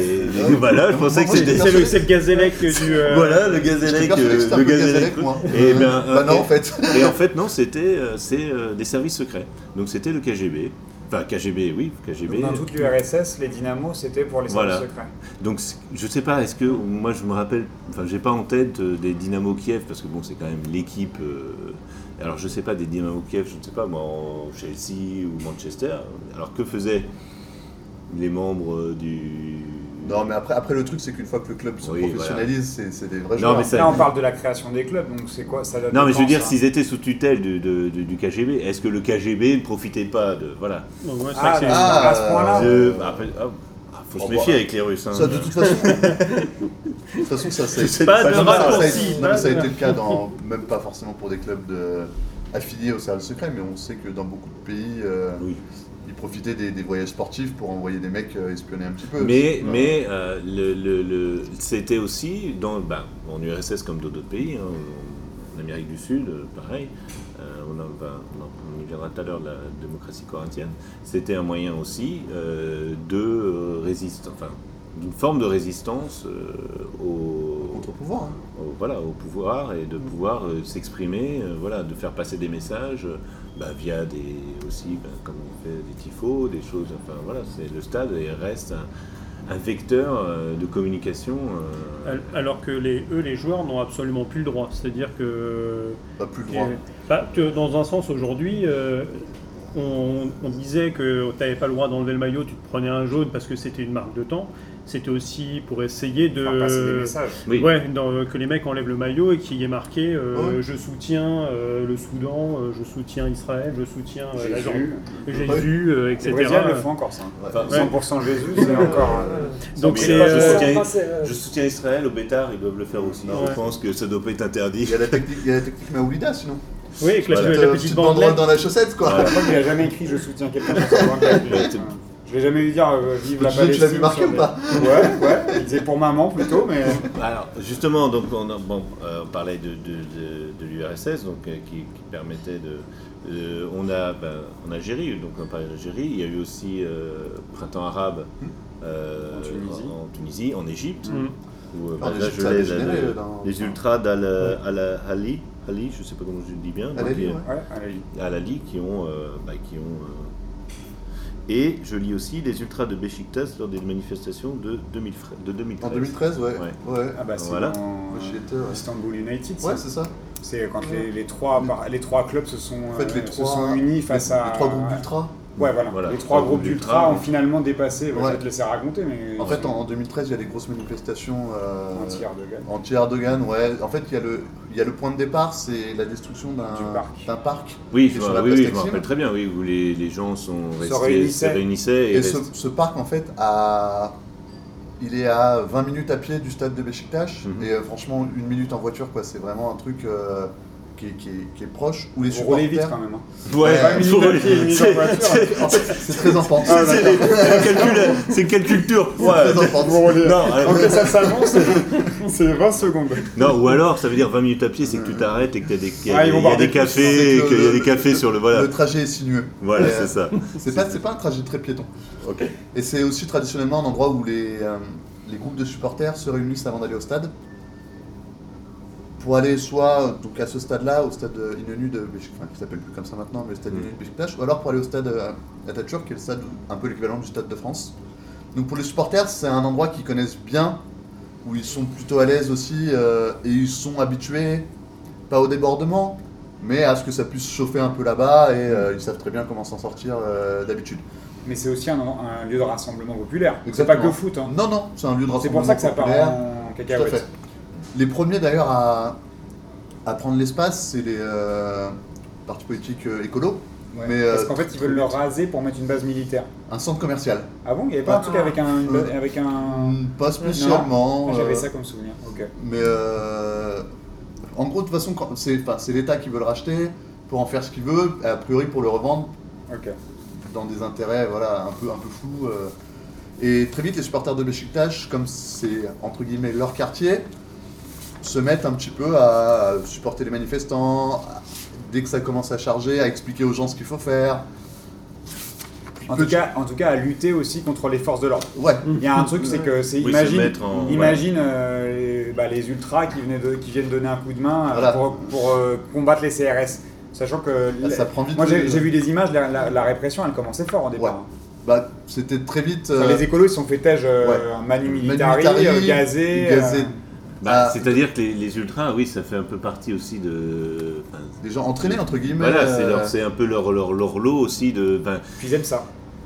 voilà, je pensais que c'était c'est le, le gazélec du euh, voilà le gazélec le gazélec et ben bah non en fait et en fait non c'était c'est des services secrets donc c'était le KGB Enfin, KGB, oui, KGB. dans toute l'URSS, les dynamos, c'était pour les services secrets. Donc, je sais pas, est-ce que, moi je me rappelle, enfin, j'ai pas en tête euh, des Dynamo Kiev, parce que bon, c'est quand même l'équipe. Euh, alors, je sais pas, des Dynamo Kiev, je ne sais pas, moi, Chelsea ou Manchester. Alors, que faisaient les membres du non, mais après, après le truc, c'est qu'une fois que le club se professionnalise, c'est des vrais joueurs. Là, on parle de la création des clubs, donc c'est quoi ça Non, mais je veux dire, s'ils étaient sous tutelle du, du KGB, est-ce que le KGB ne profitait pas de. Voilà. ah, ah, à ce point-là bah, ah, ah, faut se méfier avec les Russes. Hein. Ça, de toute façon. [laughs] de toute façon, ça, c'est. Pas de ça, ça, a été le cas, dans, même pas forcément pour des clubs de, affiliés au service secret, mais on sait que dans beaucoup de pays. Euh, oui profiter des, voyages sportifs pour envoyer des mecs euh, espionner un petit peu. Mais, mais euh, le, le, c'était aussi, dans, ben, en URSS comme dans d'autres pays, hein, en Amérique du Sud, euh, pareil, on, on, y viendra tout à l'heure de la démocratie corinthienne, c'était un moyen aussi de résister, enfin, d'une forme de résistance au contre-pouvoir. Hein. voilà, au pouvoir et de pouvoir s'exprimer, voilà, de faire passer des messages bah, via des aussi, bah, comme on fait des tifos, des choses. Enfin voilà, c'est le stade et reste un, vecteur euh, de communication. Euh. Alors que les, eux, les joueurs n'ont absolument plus le droit. C'est-à-dire que. Pas plus le droit. Bah, dans un sens, aujourd'hui, euh, on, on, disait que tu n'avais pas le droit d'enlever le maillot, tu te prenais un jaune parce que c'était une marque de temps c'était aussi pour essayer de. Ouais, que les mecs enlèvent le maillot et qu'il y ait marqué euh, je soutiens euh, le Soudan, euh, je soutiens Israël, je soutiens la Jésus, etc. Les le font encore ça. 100% Jésus, c'est encore. Donc je, soutiens, Israël, au Bétard, ils doivent le faire aussi. Je pense que ça doit pas être interdit. Il y a la technique, il y a la technique Maoulida sinon. Oui, avec la, petite bande dans la chaussette quoi. Je crois qu'il a jamais écrit je soutiens quelqu'un [laughs] Je vais jamais lui dire euh, vive la Palestine. Tu l'as vu marquer ou pas Ouais, ouais. Il disait pour maman plutôt, mais. [laughs] Alors justement, donc on, bon, euh, on parlait de, de, de, l'URSS, donc euh, qui, qui, permettait de. on a ben, en Algérie, donc on parlait d'Algérie. Il y a eu aussi printemps arabe en, Tunisie. En, Tunisie, en Égypte. Hmm. Où, ben, là, je l'ai, les ultras d'Al-Ali, Ali, je ne sais pas comment je le dis bien. Al-Ali, ouais. Qui ont, bah, qui ont et je lis aussi les ultras de Besiktas lors des manifestations de, 2013. En 2013, ouais. ouais. Ah bah c'est voilà. Istanbul United. Ouais, c'est ça. C'est quand les, les, trois, les trois clubs se sont, en fait, les trois, se sont unis face à. Les trois groupes d'ultras. Ouais, voilà. les trois groupes d'ultra ont finalement dépassé. Je vais te laisser raconter. Mais... En fait, en, 2013, il y a des grosses manifestations. Euh, anti-Erdogan. Anti-Erdogan, ouais. En fait, il y, a le, il y a le point de départ, c'est la destruction d'un parc. Oui, je, oui, oui, je me rappelle très bien, oui, où les, les gens sont restés, se réunissaient. et, ce, parc, en fait, a il est à 20 minutes à pied du stade de Besiktas mhm. et euh, franchement une minute en voiture quoi c'est vraiment un truc euh, qui, est, proche où les Vous supporters. vite quand même hein. ouais, c'est très important. Ah, c'est quelle culture ouais. très ça s'avance c'est 20 secondes. Non ou alors ça veut dire 20 minutes à pied c'est que tu t'arrêtes et que tu des, ah, y a des cafés qu'il y a des cafés sur le voilà. le trajet est sinueux. Voilà c'est ça. c'est pas, pas un trajet très piéton. Et c'est aussi traditionnellement un endroit où les, euh, les groupes de supporters se réunissent avant d'aller au stade. Pour aller soit donc à ce stade-là, au stade Inonu de enfin, qui s'appelle plus comme ça maintenant, mais le stade mm. Inonu de Beşiktaş, ou alors pour aller au stade euh, Atatürk, qui est le stade un peu l'équivalent du stade de France. Donc pour les supporters, c'est un endroit qu'ils connaissent bien, où ils sont plutôt à l'aise aussi, euh, et ils sont habitués, pas au débordement, mais à ce que ça puisse chauffer un peu là-bas, et ils savent très bien comment s'en sortir d'habitude mais c'est aussi un, lieu de rassemblement populaire. C'est pas que foot. Hein. Non, non, c'est un lieu de rassemblement populaire. C'est pour ça que ça part en cacahuète. Les premiers d'ailleurs à, à, prendre l'espace, c'est les euh, partis politiques euh, écolos. mais, parce euh, qu'en fait, ils veulent le raser pour mettre une base militaire. Un centre commercial. Ah bon? Il n'y avait pas un truc avec un. avec un... Pas spécialement. J'avais ça comme souvenir. Mais en gros, de toute façon, c'est l'État qui veut le racheter pour en faire ce qu'il veut, a priori pour le revendre. Ok dans des intérêts voilà, un, peu, un peu flous. Euh. Et très vite, les supporters de Besiktas, comme c'est entre guillemets leur quartier, se mettent un petit peu à supporter les manifestants, dès que ça commence à charger, à expliquer aux gens ce qu'il faut faire. En tout, cas, en tout cas, à lutter aussi contre les forces de l'ordre. Ouais. Il y a un truc, c'est que c'est imagine, imagine euh, bah, les, ultras qui, venaient de, qui viennent donner un coup de main euh, pour, combattre les CRS. Sachant que ça prend vite moi j'ai vu des images, la, répression elle commençait fort au départ. Bah, c'était très vite. les euh, écolos ils se sont fait tège euh, manu militari, euh, gazé. Bah, C'est-à-dire que les, ultras, oui, ça fait un peu partie aussi de. des gens entraînés entre guillemets. Voilà, c'est un peu leur, leur, leur, lot aussi de. Puis ils aiment ça.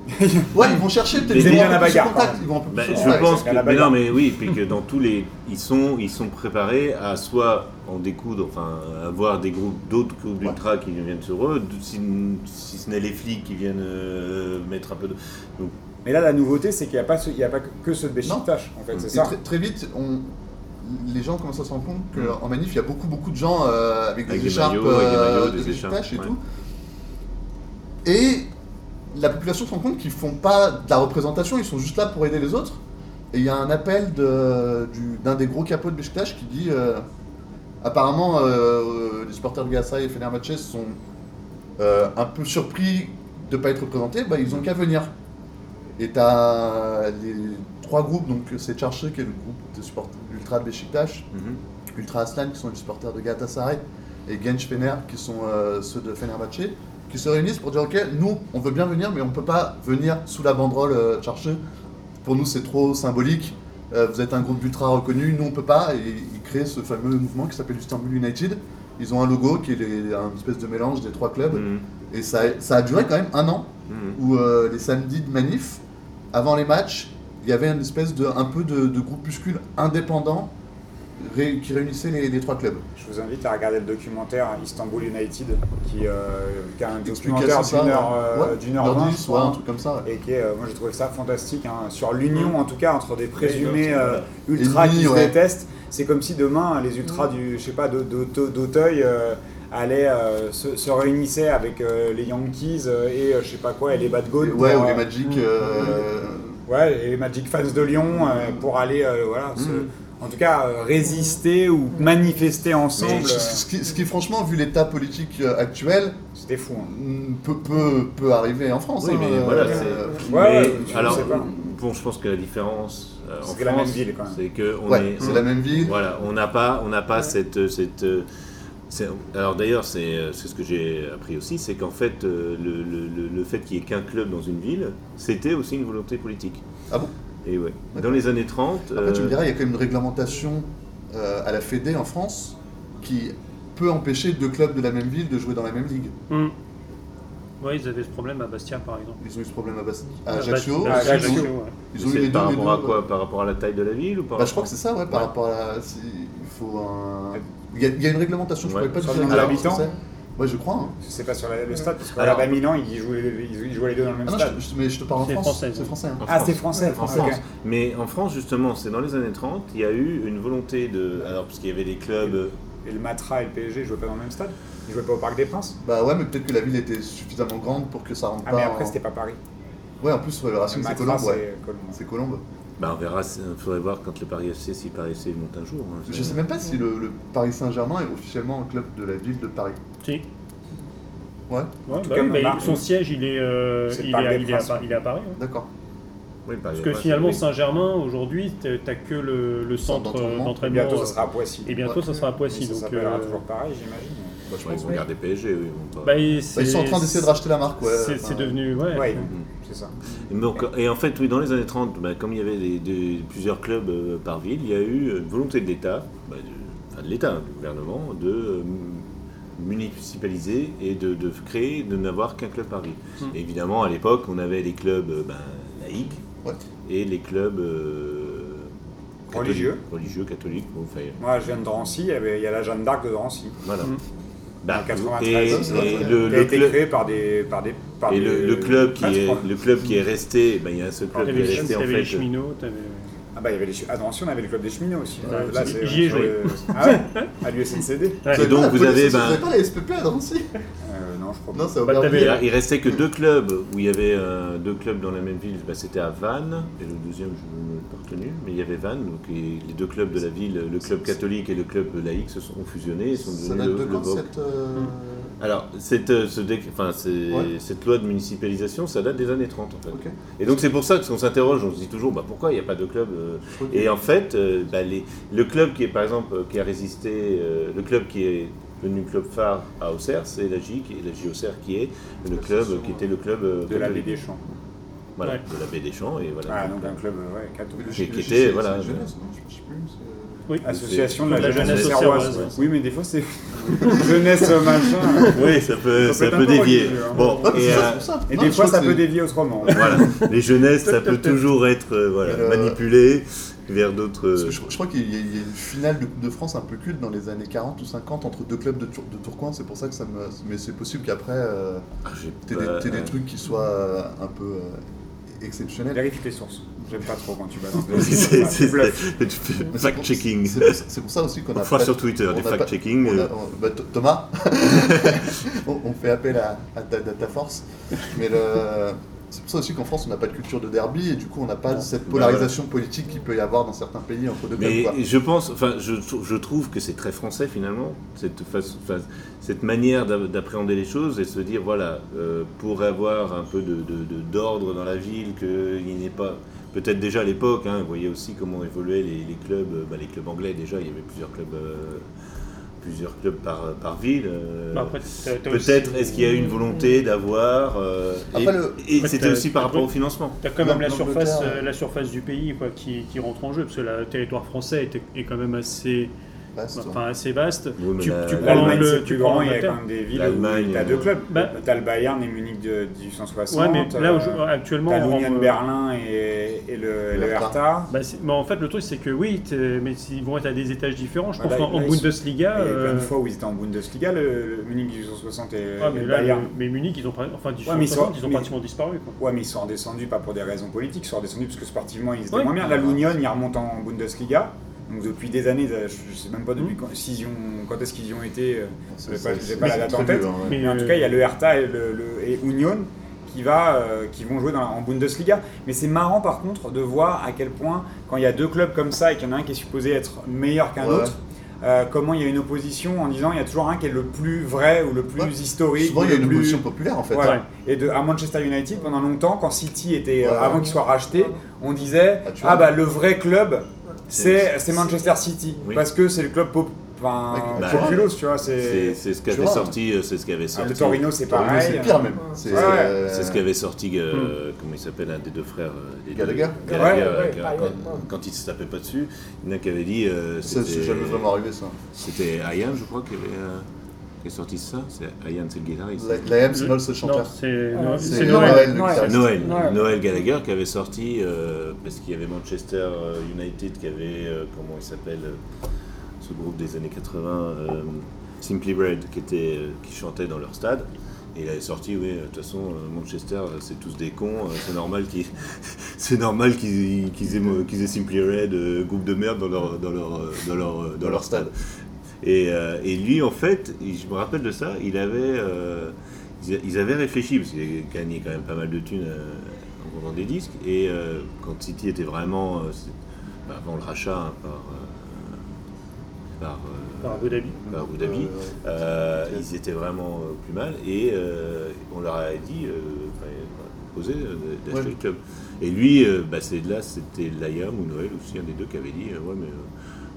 [laughs] ouais, ils vont chercher peut-être des la bagarre. Ils vont un peu bah, je pense que, mais non, mais oui, puis que dans tous les, ils sont, ils sont préparés à soit en découdre, enfin, avoir des groupes, d'autres groupes d'ultra qui viennent sur eux, si, si ce n'est les flics qui viennent euh, mettre un peu de. mais là, la nouveauté, c'est qu'il n'y a, pas a pas que ceux de Beşiktaş, en fait, c'est ça? Très, très, vite, on, les gens commencent à se rendre compte qu'en mm. manif, il y a beaucoup, beaucoup de gens euh, avec, des écharpes euh, des écharpes, et tout. Et la population se rend compte qu'ils font pas de la représentation, ils sont juste là pour aider les autres. Et il y a un appel d'un des gros capots de Beşiktaş qui dit euh, apparemment euh, les supporters de Galatasaray et Fenerbahçe sont euh, un peu surpris de ne pas être représentés, bah, ils ont qu'à venir. Et tu as les trois groupes, donc c'est Charche qui est le groupe de supporters Ultra de Beşiktaş, mhm. Ultra Aslan qui sont les supporters de Galatasaray et Genç Fener qui sont ceux de Fenerbahçe qui se réunissent pour dire ok, nous on veut bien venir, mais on ne peut pas venir sous la banderole euh. Pour nous c'est trop symbolique. Euh, vous êtes un groupe d'ultra reconnu, nous on peut pas. Et ils créent ce fameux mouvement qui s'appelle Istanbul United. Ils ont un logo qui est un espèce de mélange des trois clubs. Mhm. Et ça, ça, a duré quand même un an, mhm. où euh, les samedis de manif, avant les matchs, il y avait une espèce de, un peu de, de groupuscule indépendant qui réunissait les, trois clubs. Je vous invite à regarder le documentaire Istanbul United, qui, euh, qui a un documentaire d'une heure, euh, d'une heure vingt, un truc comme ça. Et qui est, euh, moi j'ai trouvé ça fantastique, hein, sur l'union en tout cas entre des présumés ultras qui se détestent. C'est comme si demain les ultras du, je sais pas, d'Auteuil allaient se, se, réunissaient avec les Yankees et je sais pas quoi, et les Bad Goats. Ouais, ou les Magic. Ouais, et les Magic fans de Lyon pour aller voilà, se, mm en tout cas euh, résister ou manifester ensemble. Ce, qui, franchement, vu l'état politique euh, actuel, c'était fou. Hein. Mm, peut, peut, arriver en France. Oui, mais hein, voilà. Euh, ouais, alors, bon, je pense que la différence. c'est la même ville quand même. C'est que on est. C'est la même ville. Voilà, on n'a pas, on n'a pas cette, cette alors d'ailleurs, c'est ce que j'ai appris aussi, c'est qu'en fait, le, le, le fait qu'il n'y ait qu'un club dans une ville, c'était aussi une volonté politique. Ah bon? Et ouais. Dans les années 30. Après, tu me euh, diras, il y a quand même une réglementation euh, à la Fédé en France qui peut empêcher deux clubs de la même ville de jouer dans la même ligue. Hmm. Oui, ils avaient ce problème à Bastia, par exemple. Ils ont eu ce problème à, Bastia, à Ajaccio. À Ajaccio, ouais. Ils ont eu les deux, par rapport à quoi? Par rapport à la taille de la ville ou par bah, Je crois que c'est ça, ouais, par rapport à. Il faut un. Il y, a, une réglementation, je ne pourrais pas dire sur l'habitant. Ouais, je crois. Hein. C'est pas sur le stade, parce qu'à à Milan, ils jouaient, ils jouaient les deux dans le même ah stade. mais je te parle en France. C'est français. Hein. Ah, c'est français. français. Mais en France, justement, c'est dans les années 30, il y a eu une volonté de. Alors, parce qu'il y avait des clubs. Et le Matra et le PSG jouaient pas dans le même stade? Ils jouaient pas au Parc des Princes? Bah ouais, mais peut-être que la ville était suffisamment grande pour que ça rentre ah, pas. Ah, mais après, c'était pas Paris. Ouais, en plus, le Racing, c'est Colombe. C'est Colombe. Bah, on verra, il faudrait voir quand le Paris FC, si Paris FC monte un jour. Hein, je sais même pas si le, Paris Saint-Germain est officiellement un club de la ville de Paris. Si. Ouais. ouais bah oui, son siège, il est, euh, il, est, il, est à, il, est, à, Paris. Hein. D'accord. Oui, Parce que finalement, Saint-Germain, aujourd'hui, tu n'as que le, le centre d'entraînement. Bientôt, ça sera à Poissy. Et bientôt, ça sera à Poissy. ça s'appellera euh... toujours pareil, j'imagine. Bah, je crois qu'ils vont garder PSG, oui. Bah, bah, ils sont en train d'essayer de racheter la marque, ouais. C'est devenu, ouais. ouais c'est ça. Et, en fait, oui, dans les années 30, bah, comme il y avait des, plusieurs clubs euh, par ville, il y a eu une volonté de l'État, bah, de, enfin de l'État, du gouvernement, de euh, municipaliser et de, créer, de n'avoir qu'un club par ville. Hum. Évidemment, à l'époque, on avait les clubs euh, laïcs et les clubs religieux. Religieux, catholiques. Moi, je viens de Drancy, il y, a la Jeanne d'Arc de Drancy. Voilà. Hum. Bah, 93, et, le, qui a été créé par des, par des, par et des le, club qui est le club qui est resté, ben, il y a un seul club qui est resté en fait. Les cheminots, ah bah il y avait les ah, on avait le club des cheminots aussi. Là, J'y ai joué. [laughs] Ah ouais À l'USNCD. Et donc vous avez ben. Pas la SPP à Drancy non, je crois pas. Non, bah, il, restait que deux clubs où il y avait euh, deux clubs dans la même ville. Bah, C'était à Vannes et le deuxième je ne pas retenu, mais il y avait Vannes. Donc les deux clubs de la ville, le club catholique et le club laïque, se sont fusionnés et sont Ça date de quand cette euh, alors, cette, euh, ce enfin, cette loi de municipalisation, ça date des années 30 en fait. Et donc c'est pour ça qu'on s'interroge, on se dit toujours bah, pourquoi il n'y a pas de club euh, Et en fait, euh, bah, les, le club qui est par exemple qui a résisté, le club qui est devenu club phare à Auxerre, c'est la GIC et la JOCR qui est le club qui était le club de la baie des Champs. Voilà, de la baie des Champs et voilà. Ah donc un club ouais, catholique. Qui, était voilà. Oui. Association de la, jeunesse auxerroise. Oui, mais des fois c'est [laughs] jeunesse machin. Oui, ça peut, ça, peut dévier. Hein. Bon, et, euh, et des fois ça peut dévier autrement. Voilà, [laughs] les jeunesses, ça peut toujours être euh, voilà, euh, manipulé vers d'autres. Je, je, crois qu'il y, a une finale de Coupe de France un peu culte dans les années 40 ou 50 entre deux clubs de, de Tourcoing, c'est pour ça que ça me. Mais c'est possible qu'après, euh, ah, t'aies des, des, trucs qui soient un peu exceptionnels. Vérifie tes sources. J'aime pas trop quand tu balances. [laughs] c'est fact-checking. C'est pour ça aussi qu'on a. Fois sur Twitter, des fact-checking. Euh. Bah, Thomas, [laughs] on, fait appel à, ta, force. Mais c'est pour ça aussi qu'en France, on n'a pas de culture de derby et du coup, on n'a pas cette bah, polarisation politique qu'il peut y avoir dans certains pays entre deux Mais je pense, enfin, je, je trouve que c'est très français finalement, cette, cette manière d'appréhender les choses et se dire voilà, euh, pour avoir un peu d'ordre de, de, dans la ville, qu'il n'est pas peut-être déjà à l'époque, hein, vous voyez aussi comment évoluaient les, clubs, bah, les clubs anglais déjà, il y avait plusieurs clubs, euh, plusieurs clubs par, par ville. Euh. Bah, peut-être est-ce qu'il y a une volonté d'avoir. Euh, et, c'était aussi par rapport au financement. Tu as quand même la surface, la surface du pays quoi, qui, qui, rentre en jeu, parce que le territoire français est, est quand même assez enfin assez vaste. tu, prends le, tu prends, il y a quand même des villes où tu as deux clubs. Bah, tu as le Bayern et Munich de 1860. Ouais, mais là, euh, actuellement. Tu as l'Union Berlin et, et le, le Hertha. Bah, mais en fait, le truc, c'est que oui, mais ils vont être à des étages différents. Je pense qu'en Bundesliga. Il y a plein de euh, fois où ils étaient en Bundesliga, le, Munich 1860 et, le Bayern. Mais Munich, ils ont, enfin, 1860, ils ont pratiquement disparu. Ouais, mais ils sont redescendus pas pour des raisons politiques, ils sont redescendus parce que sportivement, ils étaient moins bien. La l'Union, ils remontent en Bundesliga. Donc depuis des années, je ne sais même pas depuis mmh. quand, quand est-ce qu'ils y ont été, euh, je n'ai pas, la date en tête. mais, en tout cas, il y a le Hertha et, le, et Union qui, va, euh, qui vont jouer dans en Bundesliga. Mais c'est marrant par contre de voir à quel point, quand il y a deux clubs comme ça et qu'il y en a un qui est supposé être meilleur qu'un autre, euh, comment il y a une opposition en disant il y a toujours un qui est le plus vrai ou le plus historique. Souvent, il y a une opposition populaire en fait. Et de, à Manchester United, pendant longtemps, quand City était, avant qu'il soit racheté, on disait ah, ah bah le vrai club, c'est Manchester City. Parce que c'est le club pop, enfin, bah, tu vois. C'est ce qui avait sorti. C'est ce qui avait sorti. le Torino, c'est pareil. C'est pire même. C'est euh, ce qui avait sorti. Euh, hmm. Comment il s'appelle un des deux frères des Gallagher. quand, il ne se tapait pas dessus, il y en a qui avait dit. c'est jamais vraiment arrivé ça. C'était Ayam, je crois, qui avait. Qui est sorti ça C'est Ian, c'est le guitariste. Liam Small, c'est le chanteur. C'est Noël. Noël, Noël, Gallagher qui avait sorti, euh, parce qu'il y avait Manchester euh, United qui avait, euh, comment il s'appelle, ce groupe des années 80, Simply Red, qui, était, qui chantait dans leur stade. Et il avait sorti, oui, de toute façon, Manchester, c'est tous des cons, c'est normal qu'ils [laughs] c'est normal qu'ils aient, Simply Red, groupe de merde, dans leur, dans leur, dans leur, dans leur stade. Euh, et, lui, en fait, je me rappelle de ça, il avait, euh, ils avaient réfléchi, parce qu'il avait gagné quand même pas mal de thunes euh, en vendant des disques, et quand City était vraiment, bah, avant le rachat hein, par, par, par, Abu Dhabi, par Abu Dhabi ils étaient vraiment plus mal, et on leur a dit, posé d'acheter le club. Et lui, bah, c'est là, c'était Layam ou Noël aussi, un des deux qui avait dit, ouais mais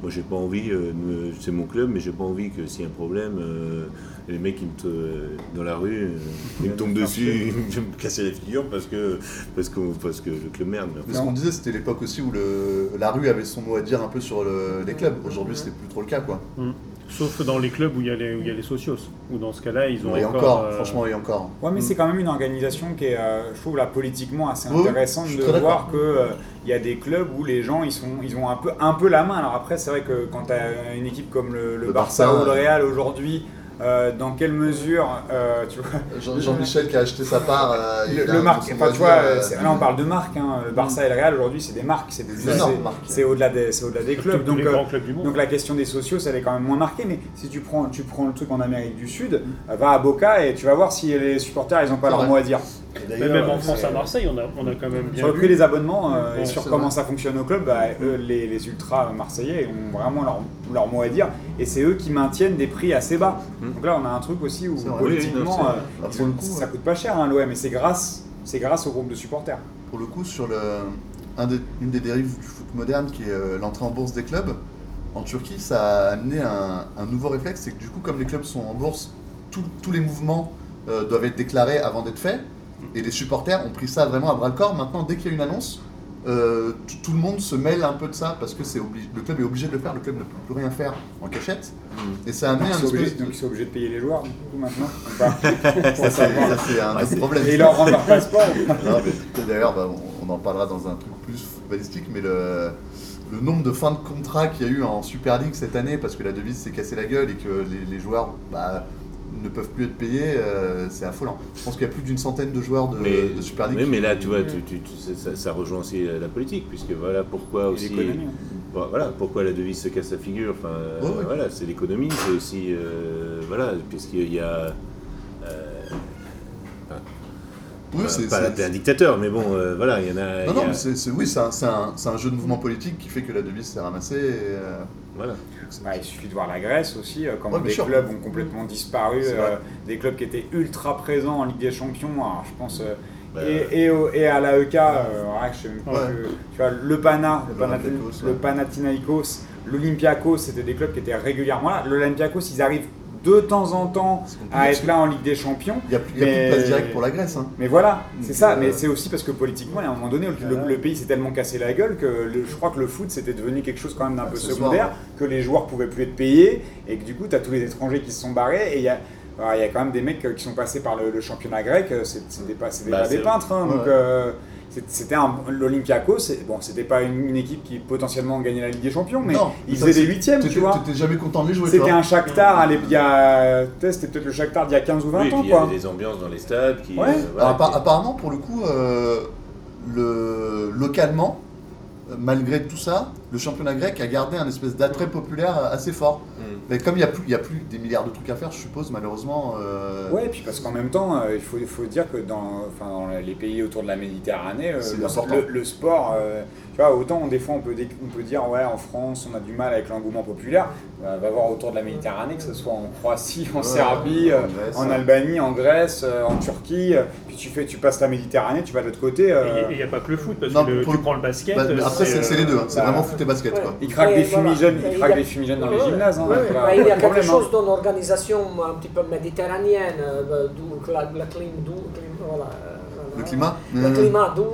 moi, j'ai pas envie, euh, c'est mon club, mais j'ai pas envie que s'il y a un problème, euh, les mecs ils me dans la rue, euh, ils me tombent dessus, ils me [laughs] casser les figures parce que, parce que, parce que le club merde. ce qu'on disait, c'était l'époque aussi où le, la rue avait son mot à dire un peu sur les clubs. Aujourd'hui, c'est plus trop le cas, quoi. Mm. Sauf dans les clubs où il y a les, où il y a les socios, où dans ce cas-là, ils ont et encore, franchement, et encore. Ouais, mais c'est quand même une organisation qui est, je trouve, là, politiquement assez intéressante de voir que il y a des clubs où les gens ils, sont, ils ont un peu, un peu la main. Alors après, c'est vrai que quand tu as une équipe comme le, Barça, ou le Real aujourd'hui, euh, dans quelle mesure, euh, tu vois [laughs] Jean-Michel qui a acheté sa part. Euh, le, marque, enfin, tu vois, là on parle de marque. Hein, le Barça et le Real aujourd'hui, c'est des marques, c'est c'est au-delà des, au-delà des clubs. Donc, donc la question des sociaux, ça est quand même moins marquée. Mais si tu prends, tu prends le truc en Amérique du Sud, va à Boca et tu vas voir si les supporters, ils n'ont pas leur mot à dire. Mais même en France, à Marseille, on a, on a quand même bien. Sur le prix des abonnements et sur comment ça fonctionne au club, bah, les, les, ultras marseillais ont vraiment leur, leur mot à dire. Et c'est eux qui maintiennent des prix assez bas. Hmm. Donc là, on a un truc aussi où politiquement, euh, ça coûte pas cher hein, l'OM, mais c'est grâce, c'est grâce au groupe de supporters. Pour le coup, sur le, un une des dérives du foot moderne qui est euh, l'entrée en bourse des clubs, en Turquie, ça a amené un, un nouveau réflexe, c'est que du coup, comme les clubs sont en bourse, tous les mouvements euh, doivent être déclarés avant d'être faits. Et les supporters ont pris ça vraiment à bras le corps. Maintenant, dès qu'il y a une annonce, euh, tout le monde se mêle un peu de ça parce que c'est le club est obligé de le faire, le club ne peut plus rien faire en cachette. Mm. Et ça a amené un espèce Donc ils sont obligés de payer les joueurs du coup maintenant [laughs] Ça c'est un autre problème. Et ils leur rendent leur passeport D'ailleurs, bah, on, en parlera dans un truc plus balistique, mais le, le nombre de fins de contrat qu'il y a eu en Super League cette année parce que la devise s'est cassée la gueule et que les, joueurs... Bah, ne peuvent plus être payés, euh, c'est affolant. Je pense qu'il y a plus d'une centaine de joueurs de, Super League. Oui, mais là, tu vois, ça, rejoint aussi la politique, puisque voilà pourquoi aussi. Voilà, pourquoi la devise se casse la figure. Enfin, voilà, c'est l'économie, c'est aussi euh, voilà, puisqu'il y a. Euh, oui, c'est pas un dictateur, mais bon, voilà, il y en a. Non, non, c'est, oui, c'est un, un, jeu de mouvement politique qui fait que la devise s'est ramassée. Et, voilà. Bah, il suffit de voir la Grèce aussi, euh, comment des clubs ont complètement disparu, euh, des clubs qui étaient ultra présents en Ligue des Champions, alors, je pense, euh, bah, et, et, à l'AEK, tu vois, le Pana, le, Panathinaikos, l'Olympiakos, c'était des clubs qui étaient régulièrement là. L'Olympiakos, ils arrivent de temps en temps à être là en Ligue des Champions. Il n'y a, plus, de place directe pour la Grèce. Hein. Mais voilà, c'est ça. Mais c'est aussi parce que politiquement, à un moment donné, le, pays s'est tellement cassé la gueule que je crois que le foot c'était devenu quelque chose quand même d'un peu secondaire, que les joueurs pouvaient plus être payés et que du coup, tu as tous les étrangers qui se sont barrés et il y a. il y a quand même des mecs qui sont passés par le, championnat grec, c'était pas, bah, pas des peintres. Hein, donc, euh, c'était l'Olympiakos, bon, c'était pas une, équipe qui potentiellement gagnait la Ligue des Champions, mais ils faisaient des huitièmes, tu vois. T'étais jamais content de les jouer. C'était un Shakhtar, il y a, c'était peut-être le Shakhtar d'il y a 15 ou 20 ans, quoi. Il y avait des ambiances dans les stades. Qui, ouais. Euh, apparemment, pour le coup, euh, le, localement, malgré tout ça, le championnat grec a gardé un espèce d'attrait populaire assez fort. Mm. Mais comme il n'y a, plus, a plus des milliards de trucs à faire, je suppose, malheureusement. Euh... Ouais, et puis parce qu'en même temps, euh, il, faut, dire que dans, dans, les pays autour de la Méditerranée, euh, le, sport, euh, tu vois, autant des fois on peut, on peut dire, ouais, en France, on a du mal avec l'engouement populaire. Bah, va voir autour de la Méditerranée, que ce soit en Croatie, en Serbie, en, Albanie, en Grèce, en Turquie. puis tu, fais, tu passes la Méditerranée, tu vas de l'autre côté. Et il n'y a pas que le foot, parce que tu prends le basket. Bah, après, c'est les deux, hein. c'est bah, vraiment foot et basket. Quoi. Ils craquent des fumigènes, ils craquent des fumigènes dans les gymnases. Hein, il y a quelque chose dans l'organisation un petit peu méditerranéenne, euh, la, la clim, voilà, Le climat Le climat, d'où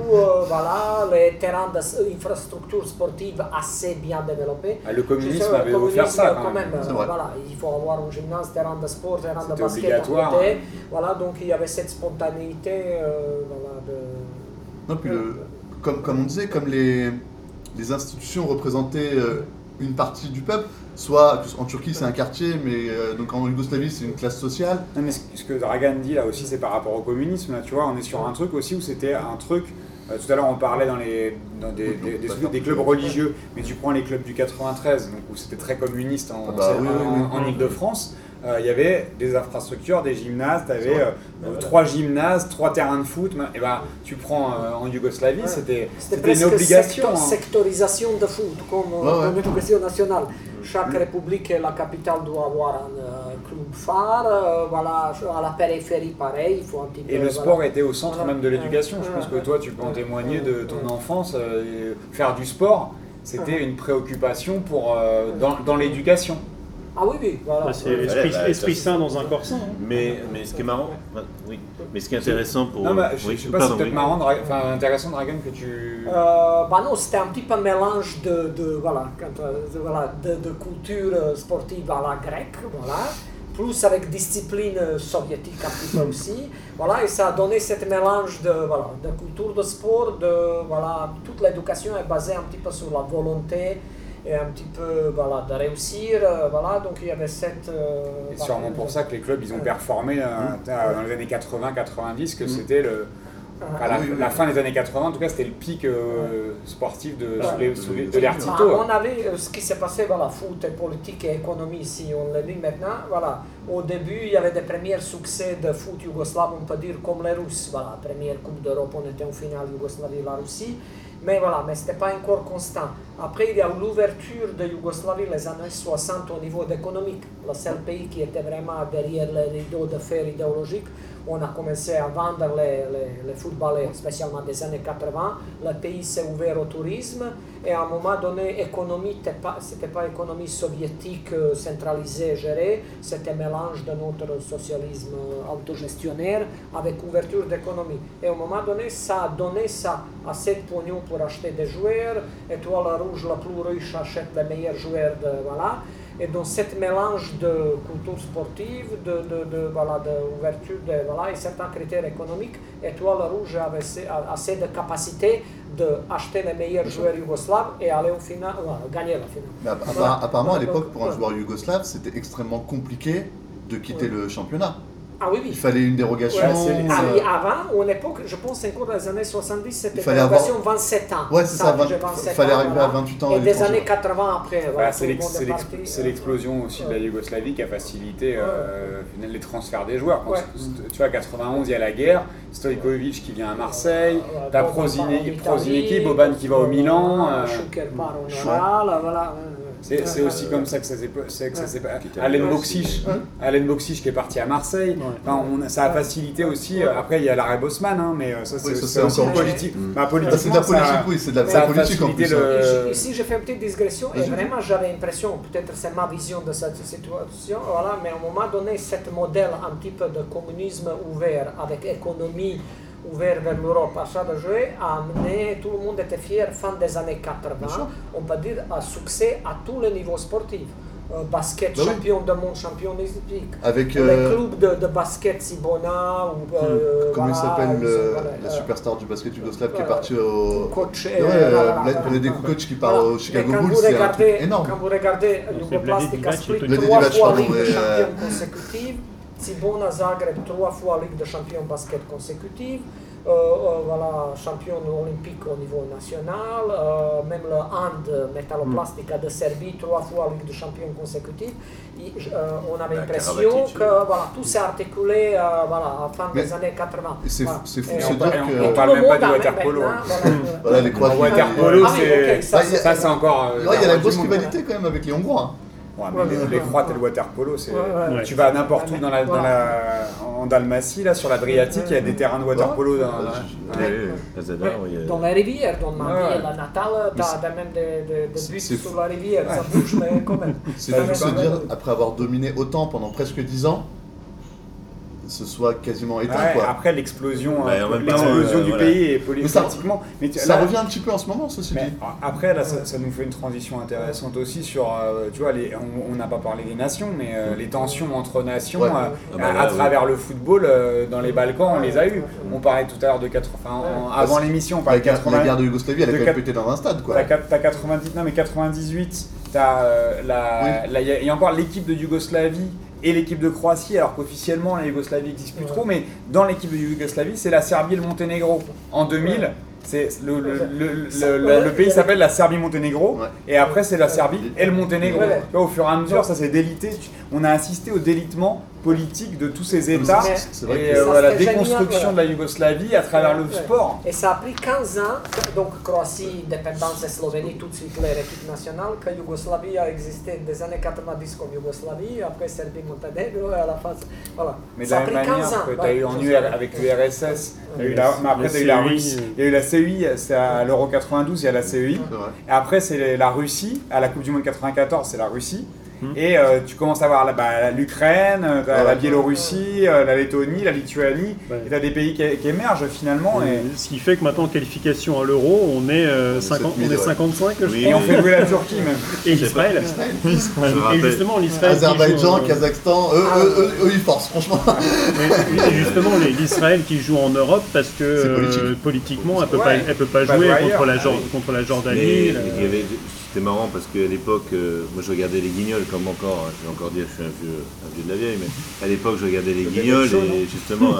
voilà, les terrains d'infrastructures sportives assez bien développés. Ah, le communisme avait offert ça quand, même. voilà, il faut avoir un gymnase, terrain de sport, terrain de basket à côté. Hein. Voilà, donc il y avait cette spontanéité. voilà, de... Non, puis le, comme, comme on disait, comme les, les institutions représentaient une partie du peuple, soit en Turquie c'est un quartier, mais euh, donc en Yougoslavie c'est une classe sociale. Non, mais ce que Dragan dit là aussi c'est par rapport au communisme, là, tu vois, on est sur un truc aussi où c'était un truc. Euh, tout à l'heure on parlait dans, les, dans des, des, clubs religieux, mais tu prends les clubs du 93, donc où c'était très communiste en, ah bah en, Ile-de-France. Euh, il y avait des infrastructures, des gymnases, tu avais trois gymnases, trois terrains de foot. Et ben, tu prends en Yougoslavie, c'était une obligation. Hein. sectorisation de foot, comme dans l'éducation nationale chaque république et la capitale doit avoir un euh, club phare. Euh, voilà, à la périphérie, pareil. Il faut un petit et le sport était au centre même de l'éducation. Je pense que toi, tu peux en témoigner de ton enfance. Euh, faire du sport, c'était une préoccupation pour, dans, dans l'éducation. Ah oui, oui, voilà. c'est esprit, sain dans un corps sain. Hein. Mais, mais ce qui est marrant, oui, mais ce qui est intéressant pour. Non, bah, je, oui, sais pas, c'est peut-être marrant, enfin intéressant, Dragon, que tu. Euh, bah non, c'était un petit peu un mélange de, de voilà, euh, de, voilà, de, de, culture sportive à la grecque, voilà, plus avec discipline soviétique un petit peu aussi, voilà, et ça a donné ce mélange de, voilà, de culture de sport, de, voilà, toute l'éducation est basée un petit peu sur la volonté et un petit peu voilà, de réussir. Euh, voilà, donc il y avait cette. Euh, c'est sûrement pour ça que les clubs ils ont performé euh, mmh. dans les années 80-90, que mmh. c'était le. la, fin des années 80, en tout cas, c'était le pic sportif de, de l'ère Tito. on avait ce qui s'est passé, voilà, foot, et politique et économie, si on le dit maintenant. Voilà, au début, il y avait des premiers succès de foot yougoslave, on peut dire comme les Russes. Voilà, première Coupe d'Europe, on était en finale Yougoslavie-la Russie. Mais voilà, mais ce n'était pas encore constant. Après, il y a l'ouverture de Yougoslavie les années 60 au niveau économique. Le seul pays qui était vraiment derrière les rideaux de fer. On a commencé à vendre les, les, footballeurs, spécialement des années 80. Le pays s'est ouvert au tourisme et à un moment donné, l'économie, ce n'était pas économie soviétique euh, centralisée, gérée, c'était mélange de notre socialisme autogestionnaire avec ouverture d'économie. Et à un moment donné, ça a donné ça assez de pognon pour acheter des joueurs. Étoile Rouge, la plus riche, achète les meilleurs joueurs. De, voilà. Et dans ce mélange de culture sportive, de, de, de voilà, d'ouverture, de, voilà, et certains critères économiques, Étoile Rouge avait assez, assez de capacité d'acheter les meilleurs joueurs yougoslaves et aller au final, voilà, gagner la finale. Apparemment, à l'époque, pour un joueur yougoslave, c'était extrêmement compliqué de quitter le championnat. Ah oui, oui. Il fallait une dérogation. Ouais, ah, oui, avant, à époque, je pense encore dans les années 70, c'était une dérogation avoir... 27 ans. Ouais, c'est ça, il fallait arriver à 28 ans. Et des années 80 après. Voilà, c'est l'explosion aussi de la Yougoslavie qui a facilité euh, les transferts des joueurs. Tu vois, 91, il y a la guerre, Stojkovic qui vient à Marseille, t'as Prozineki, Boban qui va au Milan. Schuker part au voilà. C'est aussi comme ça que ça s'est passé. Alain Boxic, Alain qui est parti à Marseille. Enfin, on, ça a facilité aussi. Euh, après, il y a l'arrêt Bosman, hein, mais euh, ça, c'est aussi politique. Bah, c'est de la politique, oui, c'est de la politique en plus. Le... Ici, j'ai fait une petite digression et vraiment, j'avais l'impression, peut-être c'est ma vision de cette situation, voilà, mais à un moment donné, ce modèle un petit peu de communisme ouvert avec économie ouvert vers l'Europe à ça de jouer, a amené, tout le monde était fier, fin des années 80, on peut dire, un succès à tous les niveaux sportifs. Euh, basket, bah champion de monde, champion olympique. Avec les euh, clubs de, de, basket Sibona ou. Hmm. Euh, Comment il s'appelle le, la superstar du basket yougoslave qui est parti au. Coach. Ouais, ouais, des coachs qui part au Chicago Bulls, c'est énorme. Quand vous regardez Yougoplastic a split trois fois Ligue de champions consécutive. Cibona Zagreb trois fois Ligue de champions basket consécutive. Euh, euh, voilà, champion olympique au niveau national, euh, même le hand métalloplastica de Serbie, trois fois Ligue de champions consécutive. on avait l'impression que voilà, tout s'est articulé voilà, à la fin des années 80. C'est voilà. fou de se dire que. On parle même pas du waterpolo. Voilà, [laughs] les croix. waterpolo, ah ça, c'est encore. Il y a la grosse rivalité quand même avec les Hongrois. Hein les, croix et le water polo, c'est. Tu vas n'importe où dans la, dans la, en Dalmatie, là, sur l'Adriatique, il y a des terrains de water polo. Dans, dans la rivière, dans ma ville, la Natale, tu as même des, des, buts sur la rivière, ça bouge, mais quand même. C'est fou de se dire, après avoir dominé autant pendant presque 10 ans, se soit quasiment éteint. quoi. Après l'explosion l'explosion du pays et politiquement. Mais ça, revient un petit peu en ce moment, ceci dit. Après, là, ça, nous fait une transition intéressante aussi sur, tu vois, les, on n'a pas parlé des nations, mais les tensions entre nations ah bah à, travers le football dans les Balkans, on les a eu. On parlait tout à l'heure de 80, avant l'émission, on parlait de 80. La guerre de Yougoslavie, elle a quand même pété dans un stade, quoi. T'as 90, non mais 98, t'as la, il y, a encore l'équipe de Yougoslavie et l'équipe de Croatie, alors qu'officiellement la Yougoslavie n'existe plus trop, mais dans l'équipe de Yougoslavie, c'est la Serbie et le Monténégro. En 2000, c'est le, le, le, pays s'appelle la Serbie-Monténégro, et après c'est la Serbie et le Monténégro. Au fur et à mesure, ça s'est délité. On a assisté au délitement politique de tous ces États et euh, la déconstruction de la Yougoslavie à travers le sport. Et ça a pris 15 ans, donc Croatie, dépendance, Slovénie, tout de suite l'équipe nationale, que Yougoslavie a existé des années 90 comme Yougoslavie, après Serbie, Monténégro, et à la fin. Voilà. Mais de la même manière que tu as eu en UR, avec l'URSS, mais après tu as eu la Russie, il y a eu la CEI, c'est à l'Euro 92, il y a la CEI, et après c'est la Russie, à la Coupe du Monde 94, c'est la Russie. Hmm. Et euh, tu commences à voir bah, l'Ukraine, euh, la Biélorussie, euh, la Lettonie, la Lituanie, et tu as des pays qui, émergent finalement. Et... Ce qui fait que maintenant, en qualification à l'euro, on est, 50, on est 55, Et on fait jouer la Turquie même. [laughs] Et l'Israël. Et justement, l'Israël. Azerbaïdjan, Kazakhstan, eux, eux, eux, ils forcent, franchement. Et justement, l'Israël qui joue en Europe parce que politiquement, elle ne peut pas, jouer contre la, contre la Jordanie. C'était marrant parce qu'à l'époque, euh, moi je regardais les guignols comme encore, hein, je vais encore dire je suis un vieux, un vieux de la vieille, mais à l'époque je regardais les guignols et justement.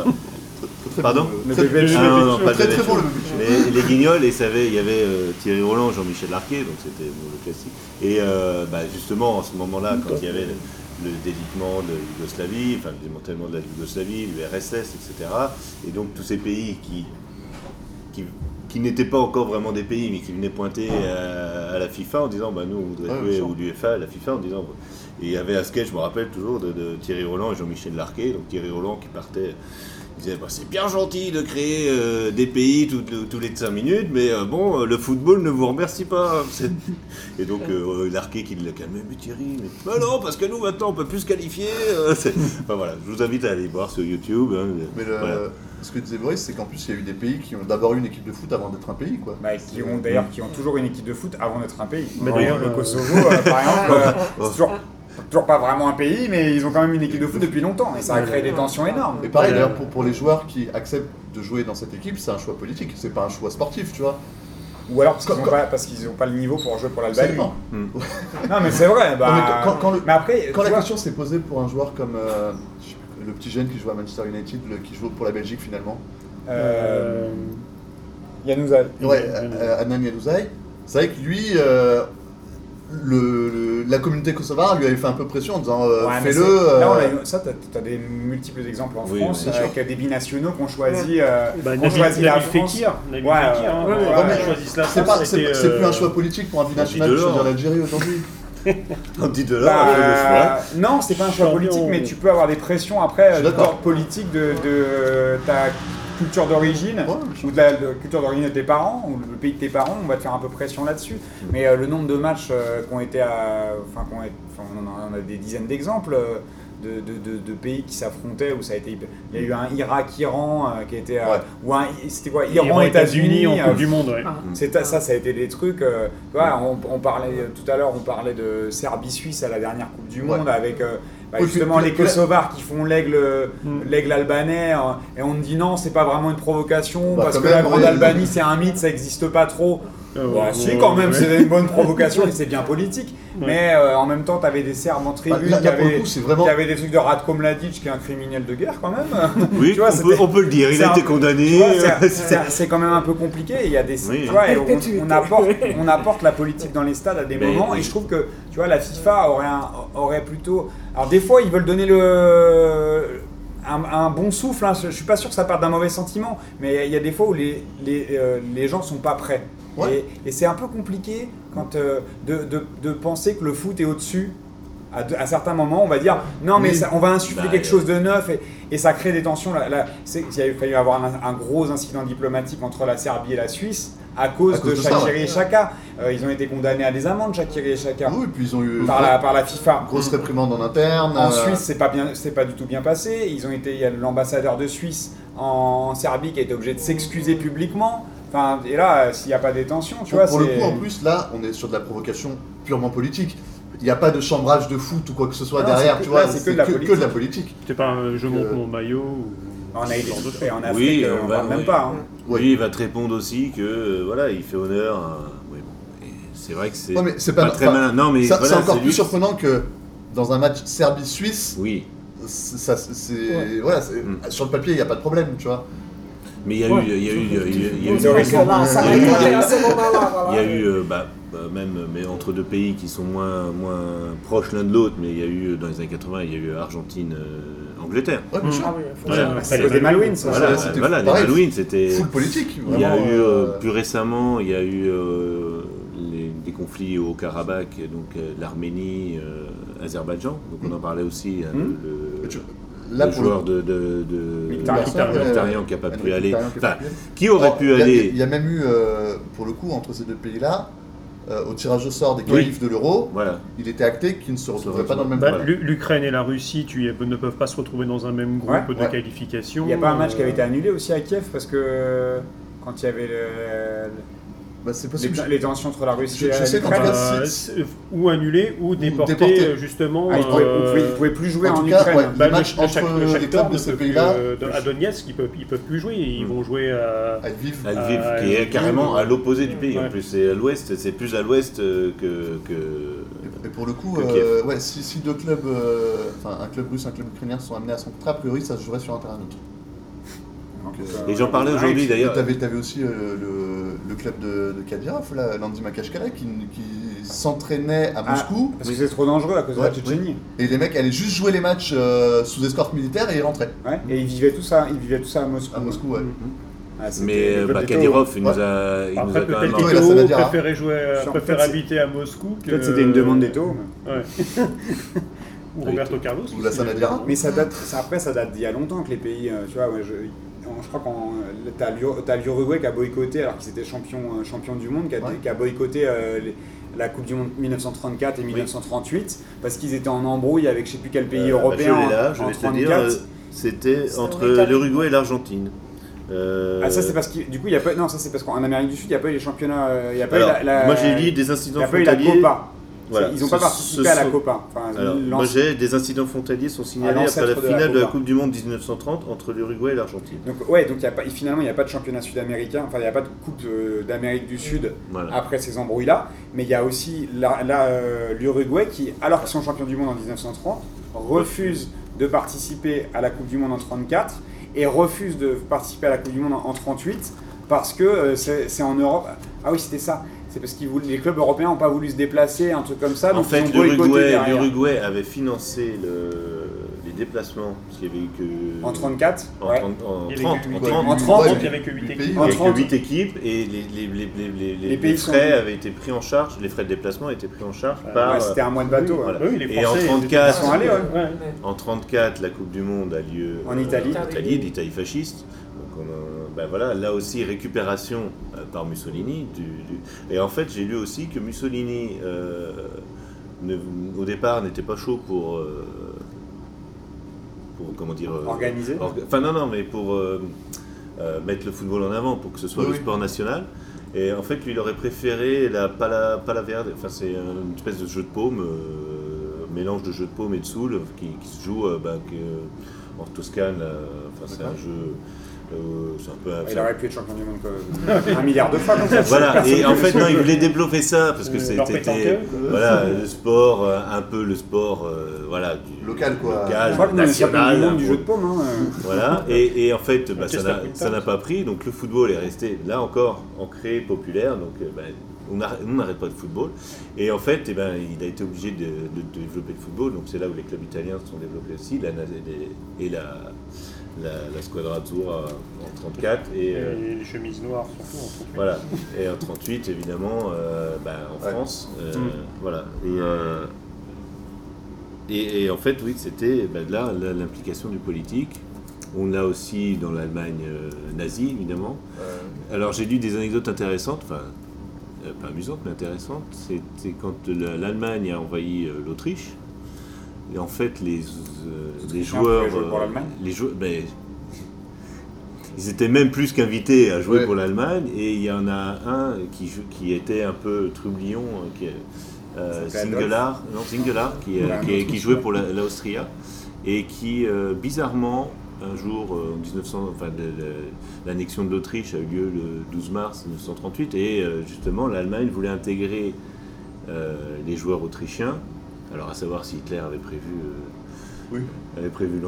Pardon très, non, pas très, bon, Mais les guignols, et il y avait euh, Thierry Roland, Jean-Michel Larquet, donc c'était le classique. Et euh, bah, justement, en ce moment-là, quand il y avait le, délitement de Yougoslavie, enfin le démantèlement de la Yougoslavie, l'URSS, etc. Et donc tous ces pays qui, qui qui n'étaient pas encore vraiment des pays, mais qui venaient pointer à, la FIFA en disant bah, nous, on voudrait jouer, ou l'UFA, la FIFA, en disant. Et il y avait un sketch, je me rappelle toujours, de, Thierry Roland et Jean-Michel Larquet. Donc Thierry Roland qui partait. Il disait bah, c'est bien gentil de créer euh, des pays tous les 5 minutes, mais euh, bon, le football ne vous remercie pas. [laughs] Et donc euh, Larquet qui l'a calmé, mais Thierry, mais bah non, parce que nous maintenant on peut plus se qualifier. enfin voilà, je vous invite à aller voir sur YouTube. Hein, mais le ce que disait Boris, c'est qu'en plus, il y a eu des pays qui ont d'abord eu une équipe de foot avant d'être un pays. Quoi. Bah, qui ont d'ailleurs qui ont toujours une équipe de foot avant d'être un pays. Mais d'ailleurs, le Kosovo, euh, par [laughs] exemple, euh, c'est toujours, toujours, pas vraiment un pays, mais ils ont quand même une équipe de foot depuis longtemps. Et ça a créé des tensions énormes. Et pareil, d'ailleurs, pour, pour les joueurs qui acceptent de jouer dans cette équipe, c'est un choix politique, c'est pas un choix sportif, tu vois. Ou alors parce qu'ils n'ont pas, pas, le niveau pour jouer pour l'Albanie. Hmm. non, mais c'est vrai. Bah... mais quand, mais après, quand la question s'est posée pour un joueur comme euh, le petit jeune qui joue à Manchester United, qui joue pour la Belgique finalement. Euh, Yanouzaï. Ouais, euh, Adnan Yanouzaï. C'est vrai que lui, euh, le, la communauté kosovare lui avait fait un peu pression en disant euh, fais-le. Euh... Là, ça, tu as, des multiples exemples en France avec des binationaux qui ont choisi, euh, bah, ont choisi la France. Fekir, ouais, hein, ouais, c'est plus un choix politique pour un binational de choisir l'Algérie aujourd'hui. On [laughs] dit de là, bah, Non, c'est pas un choix politique, mais tu peux avoir des pressions après d'ordre politique de, de ta culture d'origine ou de la culture d'origine de tes parents ou le pays de tes parents, on va te faire un peu pression là-dessus. Mm. Mais euh, le nombre de matchs euh, qui ont été à, enfin, on, a, des dizaines d'exemples. Euh, de, de, de, pays qui s'affrontaient où ça a été il y a eu un Irak Iran qui était ou un c'était quoi Iran États-Unis en Coupe du monde ouais. Ah. c'est ça ça a été des trucs on, on, parlait tout à l'heure on parlait de Serbie Suisse à la dernière Coupe du monde avec bah, justement les Kosovars qui font l'aigle mm. l'aigle albanais hein, et on dit non c'est pas vraiment une provocation bah, parce que la Grande Albanie c'est un mythe ça n'existe pas trop euh, bah, si quand même c'est une bonne [laughs] provocation et c'est bien politique. Mais euh, en même temps tu avais des Serbes en tribune qui, avaient, des trucs de Ratko Mladic qui est un criminel de guerre quand même. [laughs] Oui tu vois, on, peut, le dire il a été condamné [laughs] c'est quand même un peu compliqué. Il y a des tu vois, on, apporte, on apporte la politique dans les stades à des moments et je trouve que tu vois la FIFA aurait, aurait plutôt alors des fois, ils veulent donner le, un, bon souffle. Hein. Je ne suis pas sûr que ça parte d'un mauvais sentiment, mais il y a des fois où les, les, euh, les gens sont pas prêts. Et, c'est un peu compliqué quand, euh, de, de, de, penser que le foot est au-dessus. À, certains moments, on va dire non, mais on va insuffler bah, quelque chose de neuf et, et, ça crée des tensions. Là, là, il a fallu avoir un, un, gros incident diplomatique entre la Serbie et la Suisse à cause, de, Shakiri et Chaka. Euh, ils ont été condamnés à des amendes, Shakiri et Chaka. Oui, puis ils ont eu par la, par la FIFA. Grosse réprimande en interne. En Suisse, c'est pas bien, c'est pas du tout bien passé. Ils ont été, il y a l'ambassadeur de Suisse en Serbie qui a été obligé de s'excuser publiquement. Enfin, et là, s'il n'y a pas détention, tu vois, Pour le coup, en plus, là, on est sur de la provocation purement politique. Il n'y a pas de chambrage de foot ou quoi que ce soit derrière, tu vois, c'est que, que, de la politique. C'est pas un je monte mon maillot On a été en Afrique, oui, on, va, même pas. Hein. Oui, il va te répondre aussi que euh, voilà, il fait honneur à... c'est vrai que c'est pas, très malin. Non, mais c'est encore plus surprenant que dans un match Serbie-Suisse. Oui. Ça, c'est voilà, sur le papier, il n'y a pas de problème, tu vois. Mais il y a eu, il y a eu, il y a eu, il y a eu, il y a eu, bah, même, mais entre deux pays qui sont moins, moins proches l'un de l'autre, mais il y a eu, dans les années 80, il y a eu Argentine, Angleterre. Ouais, bien sûr. C'est des Malouines, ça. Voilà, voilà les Malouines, c'était. Full politique. Il y a eu, plus récemment, il y a eu des conflits au Karabakh, donc l'Arménie, Azerbaïdjan, donc on en parlait aussi. le, le joueur de, de, de qui n'a pas pu aller. Enfin, qui aurait pu aller Il y, a même eu, euh, pour le coup, entre ces deux pays-là, euh, au tirage au sort des qualifs de l'euro, voilà. il était acté qu'ils ne se retrouveraient pas dans le même bah, groupe. L'Ukraine et la Russie tu, ne peuvent pas se retrouver dans un même groupe de qualification. Il n'y a pas un match qui avait été annulé aussi à Kiev parce que quand il y avait le bah, c'est possible. Les, les, tensions entre la Russie et l'Ukraine. Euh, ou annulés ou déportés, déporté. justement. Ah, ils ne pouvaient, plus jouer en, en Ukraine. Ouais, bah, match le, entre le les clubs de ces pays-là. à Donetsk, ils ne peuvent, ils peuvent plus jouer. Ils vont jouer à, à Lviv. À Lviv, qui est carrément à l'opposé du pays. En plus, c'est à l'ouest, c'est plus à l'ouest que, que. Et pour le coup, euh, ouais, si, si, deux clubs, euh, enfin un club russe, et un club ukrainien sont amenés à se rencontrer, a priori, ça se jouerait sur un terrain neutre. Et j'en parlais aujourd'hui d'ailleurs. Tu avais, aussi le le club de, de Kadyrov, là, Landy Makashkala, qui, qui s'entraînait à ah, Moscou. parce que c'est trop dangereux à cause de la Tchétchénie. Et les mecs allaient juste jouer les matchs euh, sous escorte militaire et ils rentraient. Ouais, et ils vivaient tout ça, ils vivaient tout ça à Moscou. À Moscou, ouais. Ah, mais bah, Kadyrov, il nous a, il Après, nous a quand même... Préférait, jouer, habiter à Moscou que... Peut-être c'était une demande d'Eto. Ouais. [laughs] Ou Roberto Carlos. Ou la Sanadira. Mais ça date, après, ça date d'il y a longtemps que les pays, euh, tu vois, ouais, je, je crois que t'as l'Uruguay qui a boycotté, alors qu'ils étaient champions euh, champion du monde, qui a, qui a boycotté euh, la Coupe du Monde 1934 et 1938 parce qu'ils étaient en embrouille avec je sais plus quel pays euh, européen bah, je en, vais en C'était entre l'Uruguay et l'Argentine. Ah ça c'est parce que du coup il y a pas non ça c'est parce qu'en Amérique du Sud il n'y a pas eu les championnats il y a pas eu la, moi j'ai lu des incidents frontaliers ils n'ont pas participé à la Copa. moi j'ai des incidents frontaliers sont signalés après la finale de la, Coupe du Monde 1930 entre l'Uruguay et l'Argentine. Donc ouais, donc y a pas, finalement il n'y a pas de championnat sud-américain, enfin il n'y a pas de Coupe d'Amérique du Sud après ces embrouilles-là, mais il y a aussi euh, l'Uruguay qui, alors qu'ils sont champions du monde en 1930, refuse de participer à la Coupe du Monde en 34 et refuse de participer à la Coupe du Monde en, 38 parce que euh, c'est en Europe. Ah oui, c'était ça c'est parce que les clubs européens n'ont pas voulu se déplacer, un truc comme ça. En fait, l'Uruguay avait financé le, les déplacements, parce qu'il n'y avait eu que. En 34 En, ouais. 30, en, 30, en 30, il n'y avait que 8 équipes. 8 équipes et les, les, les, les frais avaient été pris en charge, les frais de déplacement étaient pris en charge par. Ouais, C'était un mois de bateau. Voilà. Oui, et en 34, allés, en 34, la Coupe du Monde a lieu en Italie, en Italie d'Italie fasciste. Ben voilà, là aussi récupération euh, par Mussolini. Du, Et en fait, j'ai lu aussi que Mussolini, euh, au départ, n'était pas chaud pour, euh, pour comment dire, organiser. enfin non, non, mais pour mettre le football en avant, pour que ce soit le sport national. Et en fait, lui, il aurait préféré la pala, verde. Enfin, c'est une espèce de jeu de paume, mélange de jeu de paume et de soule, qui, se joue ben, en Toscane. Enfin, c'est un jeu euh, un peu, il aurait pu être champion du monde un milliard de fois. voilà, et en fait, non, il voulait développer ça parce que euh, c'était voilà, le sport, euh, un peu le sport voilà, du, local, quoi. Local, Je crois national. Du, monde du jeu de paume. Hein. Voilà, et, et, en fait, bah, ça n'a pas pris. Donc le football est resté là encore ancré, populaire. Donc bah, on n'arrête pas de football. Et en fait, eh ben, il a été obligé de, de, développer le football. Donc c'est là où les clubs italiens se sont développés aussi. La, et la la, la Squadra Azzurra en 34. Et, euh, les chemises noires surtout en 38. Voilà, et en 38 évidemment euh, bah, en France. Euh, mm. Voilà. Et, et, en fait, oui, c'était bah, là l'implication du politique. On l'a aussi dans l'Allemagne nazie, évidemment. Alors j'ai lu des anecdotes intéressantes, enfin pas amusantes mais intéressantes. C'était quand l'Allemagne a envahi l'Autriche. Et en fait, les, les joueurs. Les joueurs ben, ils étaient même plus qu'invités à jouer pour l'Allemagne. Et il y en a un qui, qui était un peu trublion, qui euh, Singular, non, Singular, qui, euh, qui, jouait pour l'Austria. Et qui, euh, bizarrement, un jour, en 1900, enfin, l'annexion de l'Autriche a eu lieu le 12 mars 1938. Et justement, l'Allemagne voulait intégrer les joueurs autrichiens. Alors, à savoir si Hitler avait prévu oui. avait prévu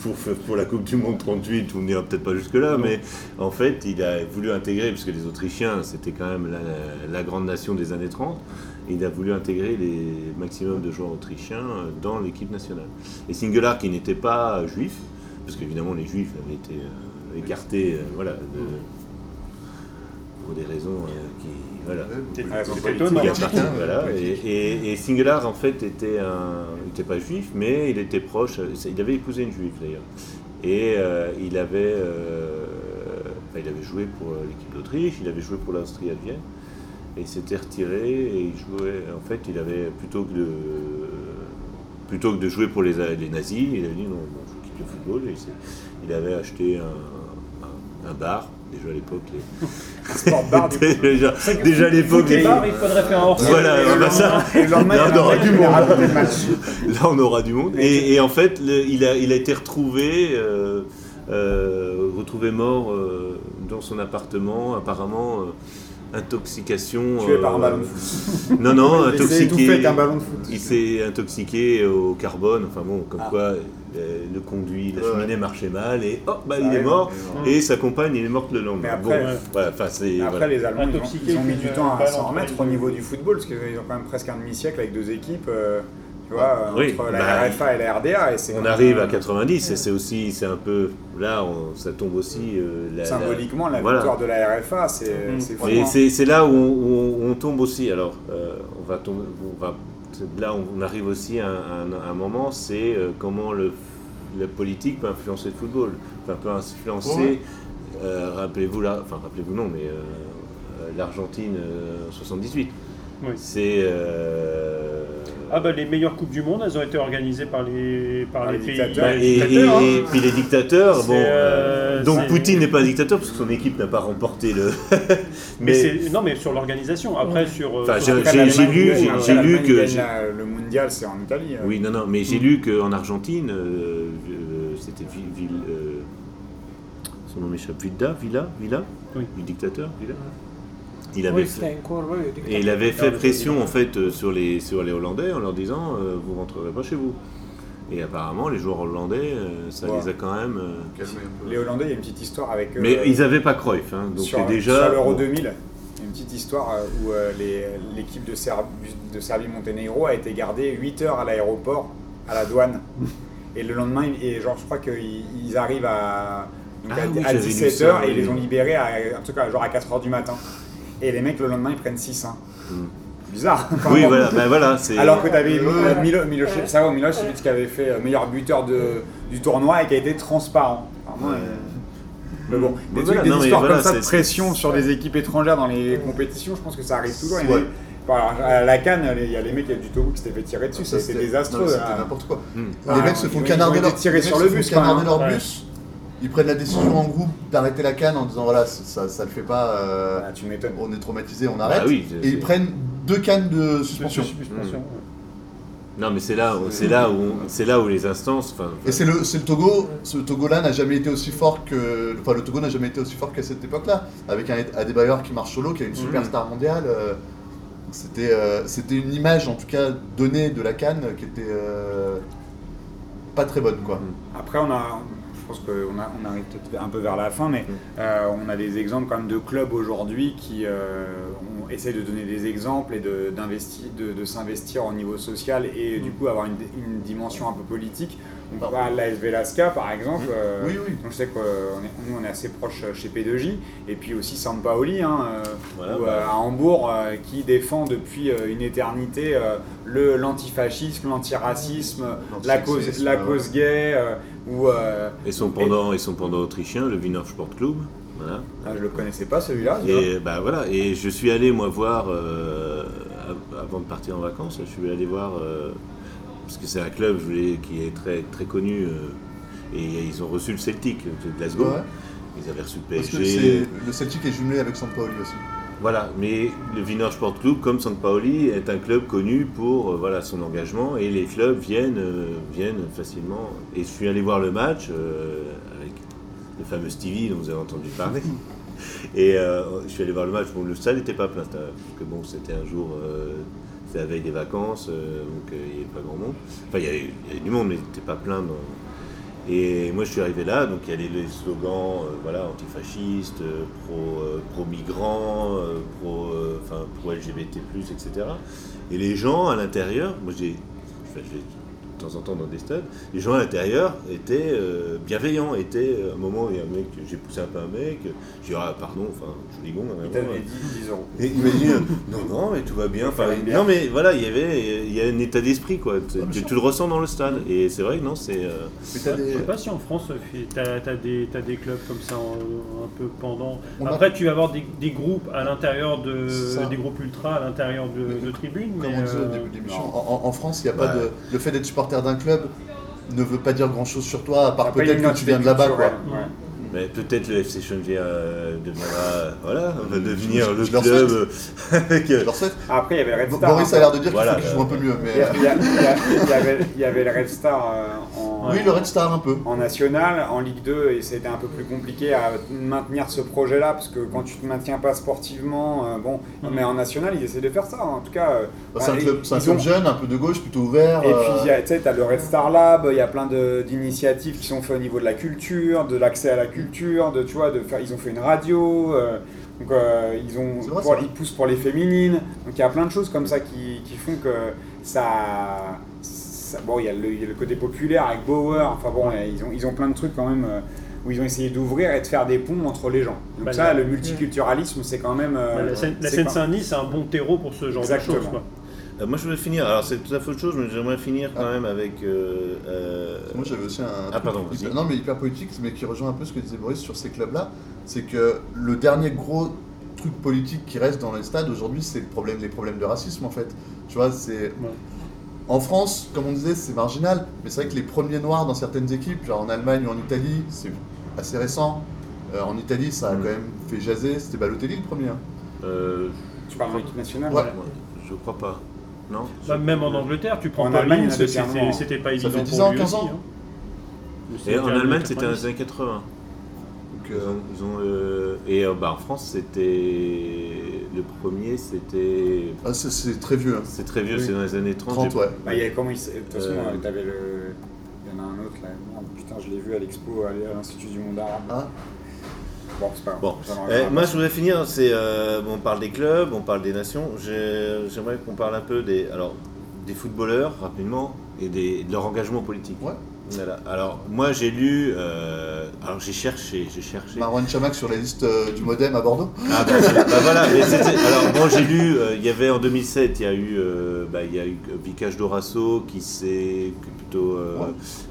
pour, pour la Coupe du Monde 38, on n'ira peut-être pas jusque-là, mais en fait, il a voulu intégrer, puisque les Autrichiens, c'était quand même la, grande nation des années 30, il a voulu intégrer les maximum de joueurs autrichiens dans l'équipe nationale. Et Singular, qui n'était pas juif, parce qu'évidemment les juifs avaient été euh, écartés euh, voilà, pour des raisons euh, qui voilà. Et, Singular, en fait, était un, n'était pas juif, mais il était proche. Il avait épousé une juive d'ailleurs. Et euh, il avait, euh, il avait joué pour l'équipe d'Autriche, il avait joué pour l'Austrie à Vienne. Et il s'était retiré et il jouait. En fait, il avait plutôt que de, plutôt que de jouer pour les, les nazis, il a dit non, je quitte le football. Et il avait acheté un bar déjà à l'époque les [laughs] bar [laughs] déjà, déjà à l'époque les bars il faudrait faire un hors voilà bah ça [laughs] là on aura du monde là on aura du monde et, et en fait il, a, il a été retrouvé euh, euh, retrouvé mort euh, dans son appartement apparemment intoxication. Tué par un ballon de foot. Non, non, intoxiqué. Il s'est intoxiqué au carbone, enfin bon, comme ah. quoi le conduit, la cheminée marchait mal et hop, bah, il est mort. Et sa compagne, il est morte le lendemain. après, après les Allemands, ils ont, mis du temps à s'en remettre au niveau du football, parce qu'ils ont quand même presque un demi-siècle avec deux équipes. Euh, tu vois, entre la bah, RFA et la RDA. Et on arrive à 90 et c'est aussi, c'est un peu, là, ça tombe aussi. Euh, Symboliquement, la, victoire de la RFA, c'est mmh. C'est là où on, tombe aussi. Alors, on va tomber, on va là on arrive aussi à un, moment, c'est euh, comment le, la politique peut influencer le football, enfin peut influencer, euh, rappelez-vous là, enfin rappelez-vous non, mais euh, l'Argentine 78. C'est ah bah les meilleures coupes du monde, elles ont été organisées par les par, les, pays. Bah, et, et, hein. puis les dictateurs, bon. Euh, donc Poutine n'est pas un dictateur parce que son équipe n'a pas remporté le. [laughs] mais, non, mais sur l'organisation. Après sur. Euh, j'ai lu, j'ai lu que le mondial c'est en Italie. Hein. Oui, non, non, mais j'ai mm. lu qu'en Argentine, euh, c'était son nom m'échappe, Villa, Villa, Villa, oui. du dictateur, Villa. Il avait fait, et il avait fait pression en fait euh, sur les, sur les Hollandais en leur disant euh, vous rentrerez pas chez vous. Et apparemment, les joueurs hollandais, euh, ça les a quand même. Les Hollandais, il y a une petite histoire avec. Mais ils n'avaient pas Cruyff, hein, donc sur, déjà. Sur l'Euro 2000, il y a une petite histoire où l'équipe de, de Serbie-Monténégro a été gardée 8 heures à l'aéroport, à la douane. [laughs] et le lendemain, et genre, je crois qu'ils arrivent à, donc à, 17h ah et ils les ont libérés à, en tout cas, genre à 4h du matin et les mecs le lendemain ils prennent 6. Hein. Hmm. Bizarre. Oui, [laughs] voilà, ben voilà Alors que tu avais Milo, Milo, Savo Milosevic qui avait fait euh, meilleur buteur de, du tournoi et qui a été transparent. Euh, mais bon, des, trucs, des histoires comme ça de pression sur des équipes étrangères dans les compétitions, je pense que ça arrive toujours. à la canne, il y a les mecs du Togo qui s'étaient fait tirer dessus, c'était désastreux. C'était hein. n'importe quoi. Hmm. Les mecs se font canarder leur, sur le bus, leur bus ils prennent la décision en groupe d'arrêter la canne en disant voilà, ça, ça, le fait pas, euh, ah, tu on est traumatisé, on arrête. Bah et ils prennent deux cannes de suspension. Non, mais c'est là, c'est là où, c'est là où les instances. Et c'est le, c'est le Togo. Ce Togo-là n'a jamais été aussi fort que, enfin, le Togo n'a jamais été aussi fort qu'à cette époque-là, avec un Adebayor qui marche solo, qui est une superstar mondiale. Euh, c'était, euh, c'était une image, en tout cas, donnée de la canne qui était pas très bonne, quoi. Après, on a, pense qu'on on arrive peut-être un peu vers la fin, mais euh, on a des exemples quand même de clubs aujourd'hui qui euh, essaie de donner des exemples et de, de, de s'investir au niveau social et du coup avoir une, une dimension un peu politique. Donc, bah, l'ASV Lasca, par exemple, mmh. euh, oui, oui. Donc, je sais que nous, on est assez proche chez P2J, et puis aussi Sampaoli, hein, euh, bah. à Hambourg, qui défend depuis une éternité le l'antifascisme, l'antiracisme, la cause, la cause gay. et son pendant, et, son pendant autrichien, le Wiener Sport Club. Voilà. Ah, je le connaissais pas celui-là. Et bah voilà, et je suis allé moi voir avant de partir en vacances, je suis allé voir parce que c'est un club qui est très, très connu. Euh, et ils ont reçu le Celtic de Glasgow. Ils avaient reçu le PSG. le Celtic est jumelé avec Paoli aussi. Voilà, mais le Wiener Sport Club, comme Paoli, est un club connu pour euh, voilà, son engagement et les clubs viennent, euh, viennent facilement. Et je suis allé voir le match avec le fameux Stevie dont vous avez entendu parler. Et je suis allé voir le match. Bon, le stade n'était pas plein, parce que bon, c'était un jour c'était la veille des vacances, euh, donc euh, il n'y avait pas grand monde. Enfin, il y, avait, du monde, mais n'était pas plein. Et moi, je suis arrivé là, donc il y avait les slogans euh, voilà, antifascistes, pro, pro pro, pro LGBT, etc. Et les gens à l'intérieur, moi j'ai de temps en temps dans des stades, les gens à l'intérieur étaient euh, bienveillants, étaient euh, à un moment, il y a un mec, j'ai poussé un peu un mec, j'ai dit ah pardon, enfin je dis Il t'avait dit 10 euros. Et il m'a dit [laughs] non non mais tout va bien, enfin non mais voilà il y avait il y a un état d'esprit quoi, ah, tu, le ressens dans le stade et c'est vrai que non c'est. Euh... Je sais pas si en France tu as, des, as des clubs comme ça un peu pendant. Après tu vas avoir des, des groupes à l'intérieur de des groupes ultra à l'intérieur de, de tribunes. Mais, euh, en, en, France il n'y a pas de le fait d'être supporter d'un club ne veut pas dire grand chose sur toi, à part peut-être que tu viens de là-bas. Quoi. Mais peut-être le FC Chenvier euh, deviendra, voilà, va devenir le club [laughs] avec. Euh, Après, il y avait le Red Star. Boris a l'air de dire qu'il faut qu'il joue un peu mieux. Mais... Il, y avait, il, y avait, le Red Star euh, en. Oui, le Red Star un peu. En national, en Ligue 2, et c'était un peu plus compliqué à maintenir ce projet-là, parce que quand tu te maintiens pas sportivement, bon, mm. mais en national, ils essaient de faire ça. En tout cas. Bah, c'est un club, un club jeune, un peu de gauche, plutôt ouvert. Et puis, tu sais, tu as le Red Star Lab, il y a plein d'initiatives qui sont faites au niveau de la culture, de l'accès à la culture de, tu vois, de faire, ils ont fait une radio, euh, donc euh, ils, ont, ils poussent pour les féminines, donc il y a plein de choses comme ça qui, qui font que ça, bon, il y, a le, côté populaire avec Bauer, enfin bon, ils ont, ils ont plein de trucs quand même euh, où ils ont essayé d'ouvrir et de faire des ponts entre les gens. Donc bah, ça, le multiculturalisme, c'est quand même... Bah, la Seine-Saint-Denis, c'est un bon terreau pour ce genre de choses. Quoi. Euh, moi, je voulais finir. Alors, c'est tout à fait autre chose, mais j'aimerais finir quand ah. même avec. Euh, euh, moi, j'avais aussi un. Ah, pardon. non, mais hyper politique, mais qui rejoint un peu ce que disait Boris sur ces clubs-là. C'est que le dernier gros truc politique qui reste dans les stades aujourd'hui, c'est le problème, les problèmes de racisme, en fait. Tu vois, c'est. En France, comme on disait, c'est marginal, mais c'est vrai que les premiers noirs dans certaines équipes, genre en Allemagne ou en Italie, c'est assez récent. en Italie, ça a quand même fait jaser. C'était Balotelli le premier. Hein. tu parles de l'équipe nationale ouais. Je crois pas. Non? Bah, Même en Angleterre, tu prends en Allemagne, c'était pas évident. Ça fait 10 ans, 15 ans. Et en Allemagne, c'était dans les années 80. Euh, ils ont, euh, et euh, bah, en France, c'était. Le premier, c'était. Ah, c'est très vieux. Hein. C'est très vieux, c'est dans les années 30. 30 ouais. Bah, y comment il... De toute façon, t'avais le. Il y en a un autre là. putain, je l'ai vu à l'expo à l'Institut du Monde Arabe. Ah. Bon, eh, moi, je voudrais finir. C'est, euh, on parle des clubs, on parle des nations. J'aimerais qu'on parle un peu des, alors, des footballeurs rapidement et des, de leur engagement politique. Ouais. Alors, moi, j'ai lu. Euh, alors, j'ai cherché, j'ai cherché. Marwan Chamak sur la liste euh, du Modem à Bordeaux. Ah, bah, bah voilà. [laughs] alors, moi, j'ai lu. Euh, il y avait en 2007, il y a eu, bah, il y a eu Vicage Dorasso qui s'est plutôt,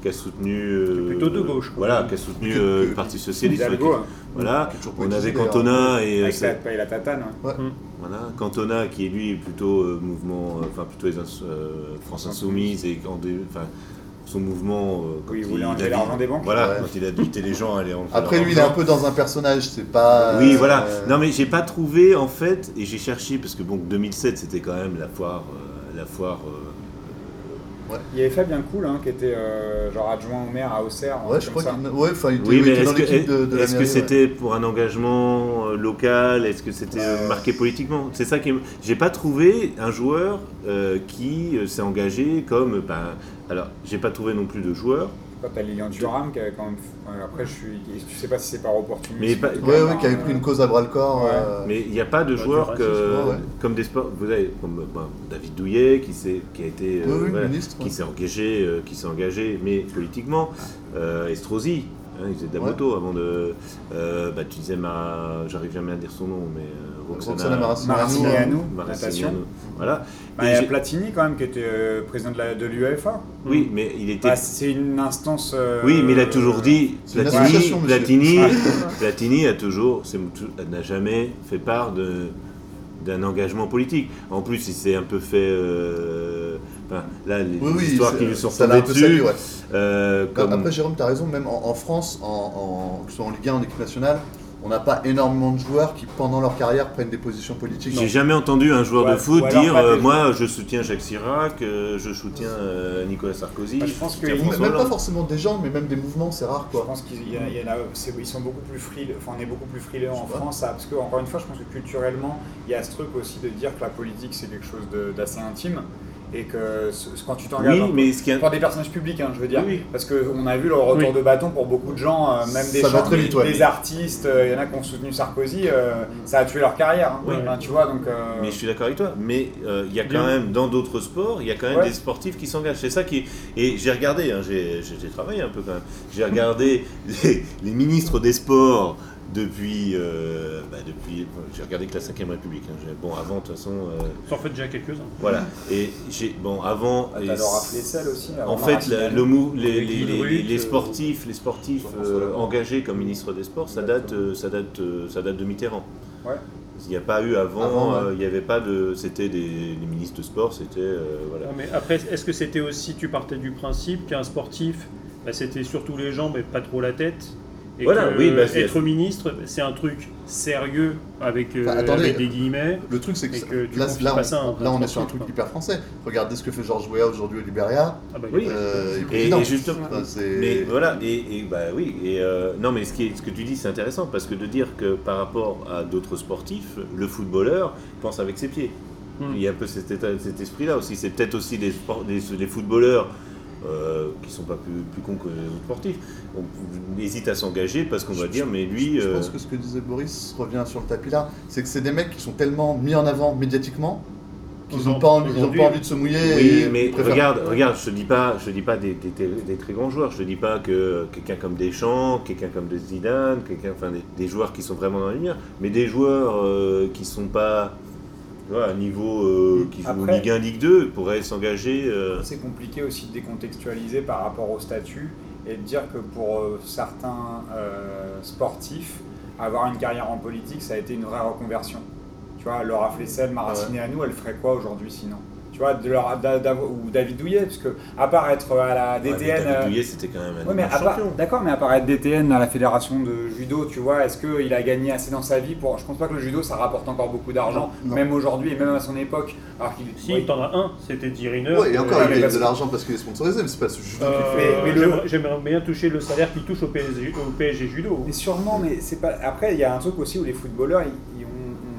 qui a soutenu. plutôt de gauche. voilà, qui a soutenu le Parti socialiste. Hein. Voilà. On avait Cantona et. Avec la, la tatane. Ouais. Hum. Voilà, Cantona qui est lui plutôt mouvement, enfin plutôt les France Insoumise et enfin son mouvement. Euh, quand il voulait enlever l'argent des banques. Voilà, quand il les gens à aller en Après, lui, il est un peu dans un personnage, c'est pas. Oui, voilà. Euh, non, mais j'ai pas trouvé, en fait, et j'ai cherché, parce que bon, 2007, c'était quand même la foire. Euh, la foire Il y avait Fabien Cool hein, qui était genre adjoint au maire à Auxerre. Ouais, je crois qu'il ouais, était, oui, mais est-ce que, est-ce que c'était pour un engagement local? Est-ce que c'était marqué politiquement? C'est ça qui. J'ai pas trouvé un joueur qui s'est engagé comme ben, alors, j'ai pas trouvé non plus de joueurs Quand t'as Lilian Thuram qui avait quand même. Après, je suis. Tu sais pas si c'est par opportunisme. Mais pas... ouais, ouais, qui avait pris une cause à bras le corps. Euh... Mais il n'y a pas de joueurs que, comme des sports. Vous avez comme David Douillet qui, qui a été. Euh, oui, ministre, qui s'est engagé, euh, qui s'est engagé, mais politiquement. Euh, Estrosi, hein, il faisait de la moto avant de. Euh, bah, tu disais, ma... j'arrive jamais à dire son nom, mais euh, Roxana Maracineanu, natation. Voilà. Bah, il y a Platini quand même qui était euh, président de l'UEFA. Oui, mais il était. Bah, c'est une instance. Euh, oui, mais il a toujours dit. Platini, Platini, [laughs] Platini a toujours, n'a jamais fait part de d'un engagement politique. En plus, il s'est un peu fait. Euh, enfin, là, les histoires qui lui sont tombées dessus. Euh, comme... Après, Jérôme, tu as raison, même en, France, en, en, que ce soit en Ligue 1, en équipe nationale, on n'a pas énormément de joueurs qui, pendant leur carrière, prennent des positions politiques. J'ai jamais entendu un joueur de foot dire euh, Moi, je soutiens Jacques Chirac, euh, je soutiens euh, Nicolas Sarkozy. Bah, je pense que même pas forcément des gens, mais même des mouvements, c'est rare. Quoi. Je pense qu'ils ils sont beaucoup plus frileux. Enfin, on est beaucoup plus frileux en France, parce que encore une fois, je pense que culturellement, il y a ce truc aussi de dire que la politique c'est quelque chose d'assez intime et que quand tu t'engages oui, mais ce pour des personnages publics, hein, je veux dire, parce qu'on a vu le retour de bâton pour beaucoup de gens, euh, même des, gens, des, artistes, euh, il y en a qui ont soutenu Sarkozy, euh, ça a tué leur carrière, hein. tu vois, donc. Mais je suis d'accord avec toi, mais il y a quand même dans d'autres sports, il y a quand même des sportifs qui s'engagent, c'est ça qui et j'ai regardé, hein, j'ai travaillé un peu quand même, j'ai regardé [laughs] les ministres des sports depuis, euh, bah depuis j'ai regardé que la 5 République. Hein. Bon, avant, de toute façon. Euh, en fait déjà quelques-uns. Voilà. Et j'ai, bon, avant. Ah, T'as aussi. En fait, le les, les, les, sportifs, les sportifs euh, engagés comme ministre des Sports, ça date, ça date, ça date de Mitterrand. Ouais. Il n'y a pas eu avant, il n'y avait pas de. C'était des ministres de sport, c'était. voilà. mais après, est-ce que c'était aussi, tu partais du principe qu'un sportif, bah, c'était surtout les jambes et pas trop la tête? Voilà, oui, bah, être ministre, c'est un truc sérieux avec, euh, des guillemets. Le truc, c'est que, là, là, on, est sur un truc hyper français. Regardez ce que fait Georges Weah aujourd'hui au Liberia. Ah bah, oui, euh, et, justement. mais voilà, et, bah oui, et euh, non, mais ce, qui est, ce que tu dis, c'est intéressant parce que de dire que par rapport à d'autres sportifs, le footballeur pense avec ses pieds. Hmm. Il y a un peu cet, cet esprit-là aussi. C'est peut-être aussi des, des footballeurs euh, qui sont pas plus, plus cons que les autres sportifs. On hésite à s'engager parce qu'on va dire, mais lui. Je, pense euh, que ce que disait Boris revient sur le tapis là, c'est que c'est des mecs qui sont tellement mis en avant médiatiquement qu'ils n'ont pas, envie, pas envie de se mouiller. Oui, mais regarde, regarde, je ne dis pas, je dis pas des, des, très grands joueurs, je ne dis pas que quelqu'un comme Deschamps, quelqu'un comme Zidane, quelqu'un, enfin des, joueurs qui sont vraiment dans la lumière, mais des joueurs euh, qui ne sont pas un niveau euh, qui joue Ligue 1, Ligue 2 pourrait s'engager. Euh. C'est compliqué aussi de décontextualiser par rapport au statut et de dire que pour euh, certains sportifs, avoir une carrière en politique, ça a été une vraie reconversion. Tu vois, Laura Flessel, Maracine à nous, elle ferait quoi aujourd'hui sinon? Vois, de leur, ou David Douillet, parce que à part être à la DTN. David euh, Douillet, c'était quand même un ouais, champion. D'accord, mais à part être DTN à la fédération de judo, tu vois, est-ce qu'il a gagné assez dans sa vie pour. Je pense pas que le judo ça rapporte encore beaucoup d'argent, même aujourd'hui et même à son époque. Alors qu'il, si, il t'en as un, c'était Diriner. Oui, et encore, il gagne de l'argent parce qu'il est sponsorisé, mais c'est pas ce judo euh, mais, J'aimerais bien toucher le salaire qu'il touche au PSG, au PSG judo. Mais sûrement, mais c'est pas. Après, il y a un truc aussi où les footballeurs, ils,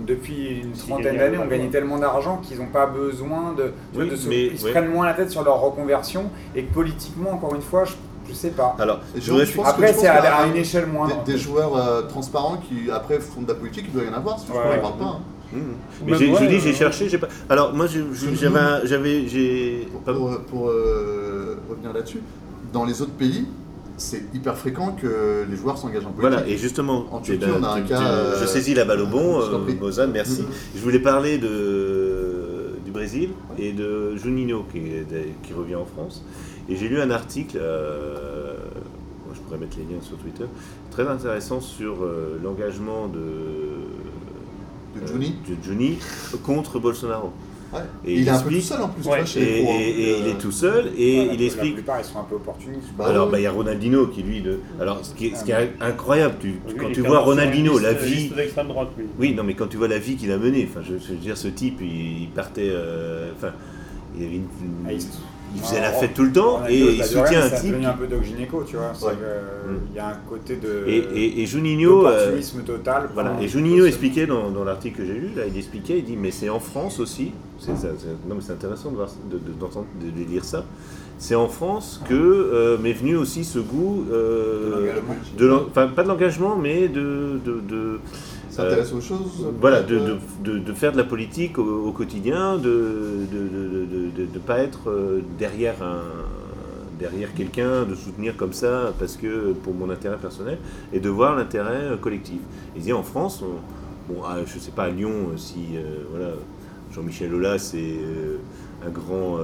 depuis une trentaine d'années, ont gagné tellement d'argent qu'ils n'ont pas besoin de. se, ils se prennent moins la tête sur leur reconversion et que politiquement, encore une fois, je, je sais pas. Alors, je après, c'est à, une échelle moindre. Des, joueurs euh, transparents qui, après, font de la politique, il doit y en avoir, si je ne parle pas. Hein. Mmh. Mais je dis, j'ai cherché, j'ai pas. Alors, moi, j'avais. j'ai Pour, pour euh, revenir là-dessus, dans les autres pays, c'est hyper fréquent que les joueurs s'engagent en politique. Voilà, et justement, en Turquie, on a un cas. je saisis la balle au bon, euh, merci. Mm-hmm. Je voulais parler de, du Brésil et de Juninho qui, qui revient en France. Et j'ai lu un article, euh, je pourrais mettre les liens sur Twitter, très intéressant sur euh, l'engagement de, de Juni contre Bolsonaro. Et il, est un peu tout seul en plus. et, il est tout seul et il explique. La plupart ils sont un peu opportunistes. Bah alors bah, il y a Ronaldinho qui lui de. Alors ce qui est, ce qui est incroyable, tu, quand tu vois Ronaldinho, la vie. Droite, oui. oui. non mais quand tu vois la vie qu'il a menée, enfin je, veux dire ce type, il, partait, euh, enfin il avait une, ah, il faisait la fête tout le temps et il soutient un type. C'est un peu Doc Gineco, tu vois. Mm. Il y a un côté de. Et, et, Juninho. Euh, total. Voilà. Et Juninho expliquait dans, dans l'article que j'ai lu, là, il expliquait, il dit mais c'est en France aussi. C'est, non mais c'est intéressant de, voir, de, de, de, lire ça. C'est en France que euh, m'est venu aussi ce goût euh, de, enfin pas de l'engagement, mais de, de s'intéresser aux choses. Voilà, de, de, de, faire de la politique au, quotidien, de ne pas être euh, derrière un derrière quelqu'un, de soutenir comme ça parce que pour mon intérêt personnel, et de voir l'intérêt euh, collectif. Dit en France, bon, ah, je ne sais pas à Lyon euh, si voilà, Jean-Michel Aulas c'est un grand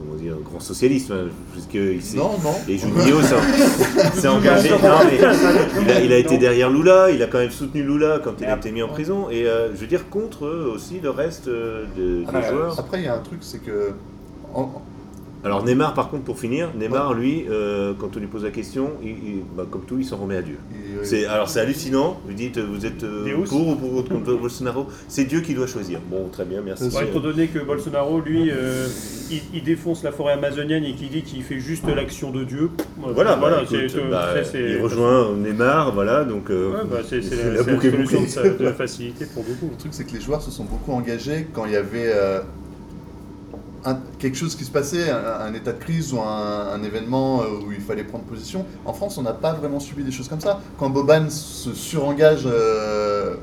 comment dire, un grand socialiste, hein, puisque il non, non. les Juninho s'est [laughs] engagé. il, a, il, a, été derrière Lula, il a quand même soutenu Lula quand il a été mis en prison, et euh, je veux dire contre aussi le reste euh, des joueurs. Après, il y a un truc, c'est que alors Neymar, par contre, pour finir, Neymar, lui, euh, quand on lui pose la question, il, bah, comme tout, il s'en remet à Dieu. C'est, alors c'est hallucinant. Vous dites, vous êtes euh, pour ou pour contre [laughs] Bolsonaro? C'est Dieu qui doit choisir. Bon, très bien, merci. étant donné que Bolsonaro, lui, euh, il, défonce la forêt amazonienne et qu'il dit qu'il fait juste l'action de Dieu. Voilà, voilà. Bah, il rejoint Neymar, voilà. Donc, bah, c'est, la, solution de, de, facilité pour beaucoup. Le truc, c'est que les joueurs se sont beaucoup engagés quand il y avait quelque chose qui se passait, un, état de crise ou un, événement euh, où il fallait prendre position. En France, on n'a pas vraiment subi des choses comme ça. Quand Boban se surengage, euh,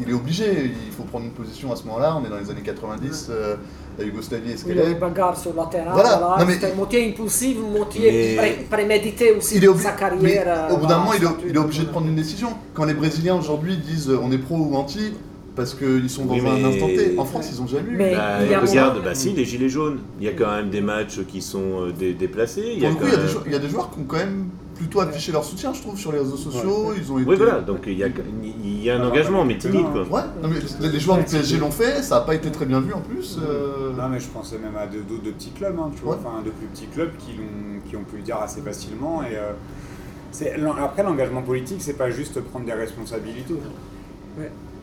il est obligé, il faut prendre une position à ce moment-là. On est dans les années 90, euh, la Yougoslavie est Il bagarre sur la terrain, voilà. c'était un motif impulsif, un motif prémédité aussi de sa carrière. au bout d'un moment, il est, il est obligé de prendre une décision. Quand les Brésiliens aujourd'hui disent on est pro ou anti, parce qu'ils sont dans un instant T. En France, ils ont jamais eu. Mais bah, regarde, bah si, les gilets jaunes. Il y a quand même des matchs qui sont euh, déplacés. Il y, a il, y a des il y a des joueurs qui ont quand même plutôt affiché leur soutien, je trouve, sur les réseaux sociaux. Ils ont été... Oui, voilà, donc il y a, il y a un engagement, mais timide. Quoi. Ouais, non, mais les joueurs du PSG l'ont fait, ça n'a pas été très bien vu en plus. Euh. Non, mais je pensais même à d'autres de, petits clubs, hein, tu vois, enfin, de plus petits clubs qui, ont, qui ont pu le dire assez facilement. Et, euh, après, l'engagement politique, c'est pas juste prendre des responsabilités.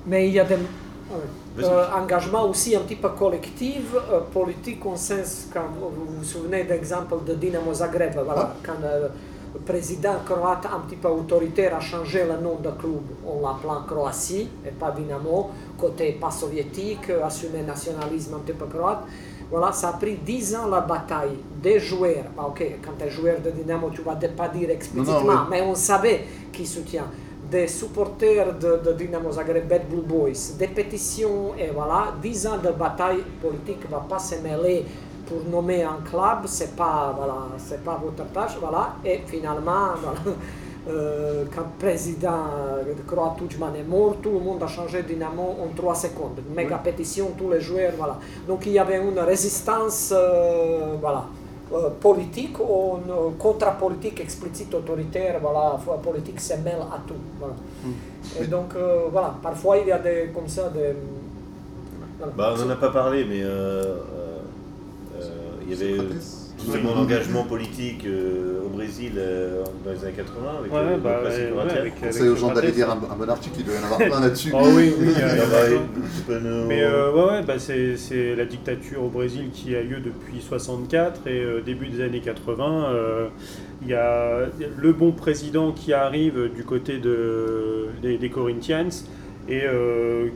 Mais il y a des euh, engagement aussi un petit peu collectif, euh, politique au sens, quand vous vous souvenez d'exemple de Dynamo Zagreb, voilà, quand euh, le président croate un petit peu autoritaire a changé le nom de club, on l'appelle Croatie et pas Dynamo, côté pas soviétique, assumé nationalisme un petit peu croate. Voilà, ça a pris 10 ans la bataille des joueurs. Bah, ok, quand tu es joueur de Dynamo, tu vas pas dire explicitement, mais on savait qui soutient des supporters de, de Dynamo Zagreb, Bad Blue Boys, des pétitions, et voilà, 10 ans de bataille politique ne va pas se mêler pour nommer un club, c'est pas, voilà, c'est pas votre tâche, voilà, et finalement, [laughs] voilà, euh, quand le président de Croat Tudjman est mort, tout le monde a changé Dynamo en 3 secondes, méga pétition, tous les joueurs, voilà. Donc il y avait une résistance, euh, voilà. Euh, politique ou une contre-politique explicite autoritaire, voilà, politique se mêle à tout. Voilà. Mm. Et donc, euh, voilà, parfois il y a des, comme ça des... Voilà. Bah, on n'en a pas parlé, mais euh, il y avait tout mon engagement politique euh, au Brésil euh, dans les années 80 avec ouais, le, bah, ouais, Conseille aux gens d'aller lire un, bon article, il doit y en avoir plein là-dessus. oh oui, oui. Mais euh, ouais, bah, c'est la dictature au Brésil qui a lieu depuis 64 et début des années 80. Il y a le bon président qui arrive du côté de, des, des Corinthians et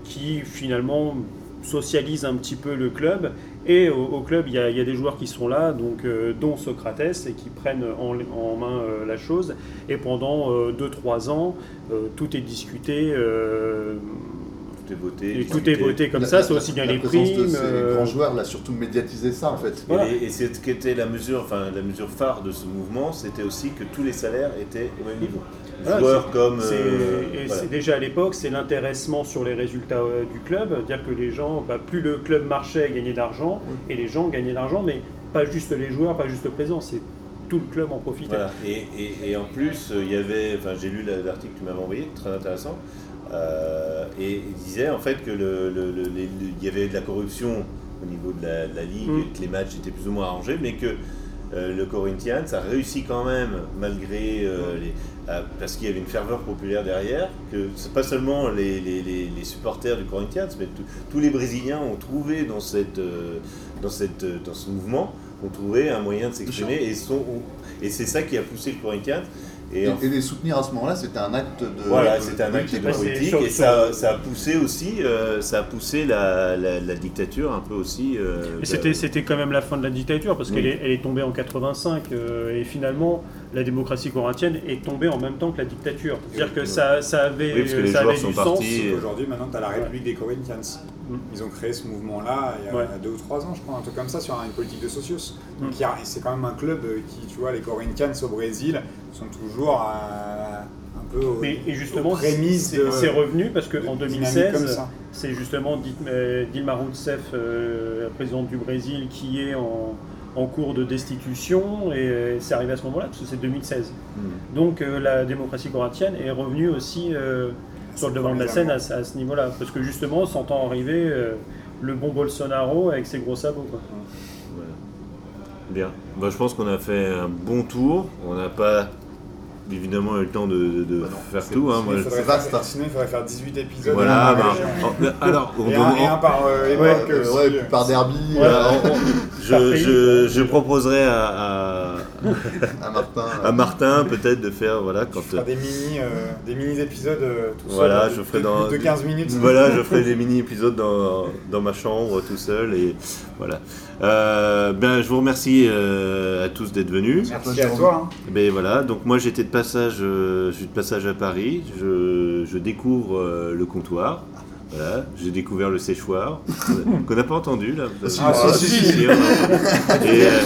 qui finalement socialise un petit peu le club et au, club, il y, a, des joueurs qui sont là, donc, euh, dont Socrates, et qui prennent en, main euh, la chose. Et pendant 2-3 euh, ans, tout est discuté. tout est voté. Et tout est voté comme ça, c'est aussi bien les primes. les grands joueurs, là, surtout médiatiser ça, en fait. Et, c'est ce qui était la mesure, enfin, la mesure phare de ce mouvement, c'était aussi que tous les salaires étaient au même niveau joueurs comme. Euh, et déjà à l'époque, c'est l'intéressement sur les résultats euh, du club, dire que les gens, bah, plus le club marchait, gagnait d'argent, et les gens gagnaient d'argent, mais pas juste les joueurs, pas juste le présent, c'est tout le club en profitait. Et, et, en plus, il y avait, enfin j'ai lu l'article que tu m'avais envoyé, très intéressant, euh, et il disait en fait que le, y avait de la corruption au niveau de la, ligue, mm. que les matchs étaient plus ou moins arrangés, mais que le Corinthians a réussi quand même, malgré les, euh, parce qu'il y avait une ferveur populaire derrière, que c'est pas seulement les, les, les, supporters du Corinthians, mais tous les Brésiliens ont trouvé dans, cette, euh, dans, cette, dans ce mouvement ont trouvé un moyen de s'exprimer et, et c'est ça qui a poussé le Corinthians. Et, les soutenir à ce moment-là, c'était un acte de. Voilà, c'était un acte de politique et ça, ça, a poussé aussi, euh, ça a poussé la, la, dictature un peu aussi. Euh, c'était, c'était quand même la fin de la dictature parce qu'elle est, elle est tombée en 85 euh, et finalement la démocratie corinthienne est tombée en même temps que la dictature. C'est-à-dire que ça, ça avait, oui, parce que les ça joueurs sont partis. Aujourd'hui, maintenant, tu as la République des Corinthians. Mm. Ils ont créé ce mouvement-là il y a deux ou trois ans, je crois, un truc comme ça, sur une politique de socios. Mm. Donc c'est quand même un club qui, tu vois, les Corinthians au Brésil sont toujours un peu aux, Mais, et justement, c'est revenu parce qu'en 2016, c'est justement euh, Dilma Rousseff, euh, la présidente du Brésil, qui est en, en cours de destitution et c'est arrivé à ce moment-là parce que c'est 2016. Mm. Donc euh, la démocratie corinthienne est revenue aussi sur le devant de la scène à, ce niveau-là. Parce que justement, on s'entend arriver euh, le bon Bolsonaro avec ses gros sabots. Quoi. Bien. Bah, je pense qu'on a fait un bon tour. On n'a pas évidemment eu le temps de, de bah faire tout. Hein, moi, il vaste, sinon, il faudrait faire 18 épisodes. Voilà, bah, [laughs] alors, on et, un, et un par euh, époque ouais, aussi. Ouais, par derby. Voilà, on, [laughs] je, je, je, proposerai à, à, à Martin, à Martin peut-être de faire voilà quand euh, des mini euh, des mini épisodes euh, tout voilà, seul, je ferai de, dans de 15 minutes. Voilà, je [laughs] ferai des mini épisodes dans, dans ma chambre tout seul et voilà. Euh, ben, je vous remercie euh, à tous d'être venus. Merci à toi. Hein. Ben, voilà, donc moi j'étais de passage, euh, je suis de passage à Paris. Je, je découvre euh, le comptoir. Voilà, j'ai découvert le séchoir, [laughs] qu'on n'a pas entendu là. Ah, si, si, si. [laughs] Et, euh,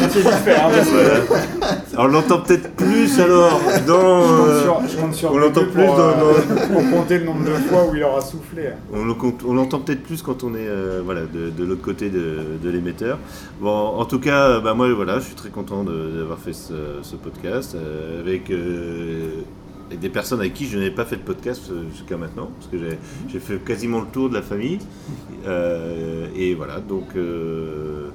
alors on l'entend peut-être plus alors dans. Je compte sur, on l'entend plus pour, dans, euh, [laughs] pour, compter le nombre de fois où il aura soufflé. On l'entend peut-être plus quand on est euh, voilà, de, de l'autre côté de, de l'émetteur. Bon, en tout cas, bah, moi voilà, je suis très content d'avoir fait ce, ce podcast euh, avec et des personnes avec qui je n'ai pas fait de podcast euh, jusqu'à maintenant, parce que j'ai fait quasiment le tour de la famille. Euh, et voilà, donc euh,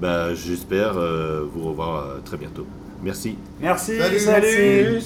bah, j'espère vous revoir très bientôt. Merci. Merci. Salut. salut.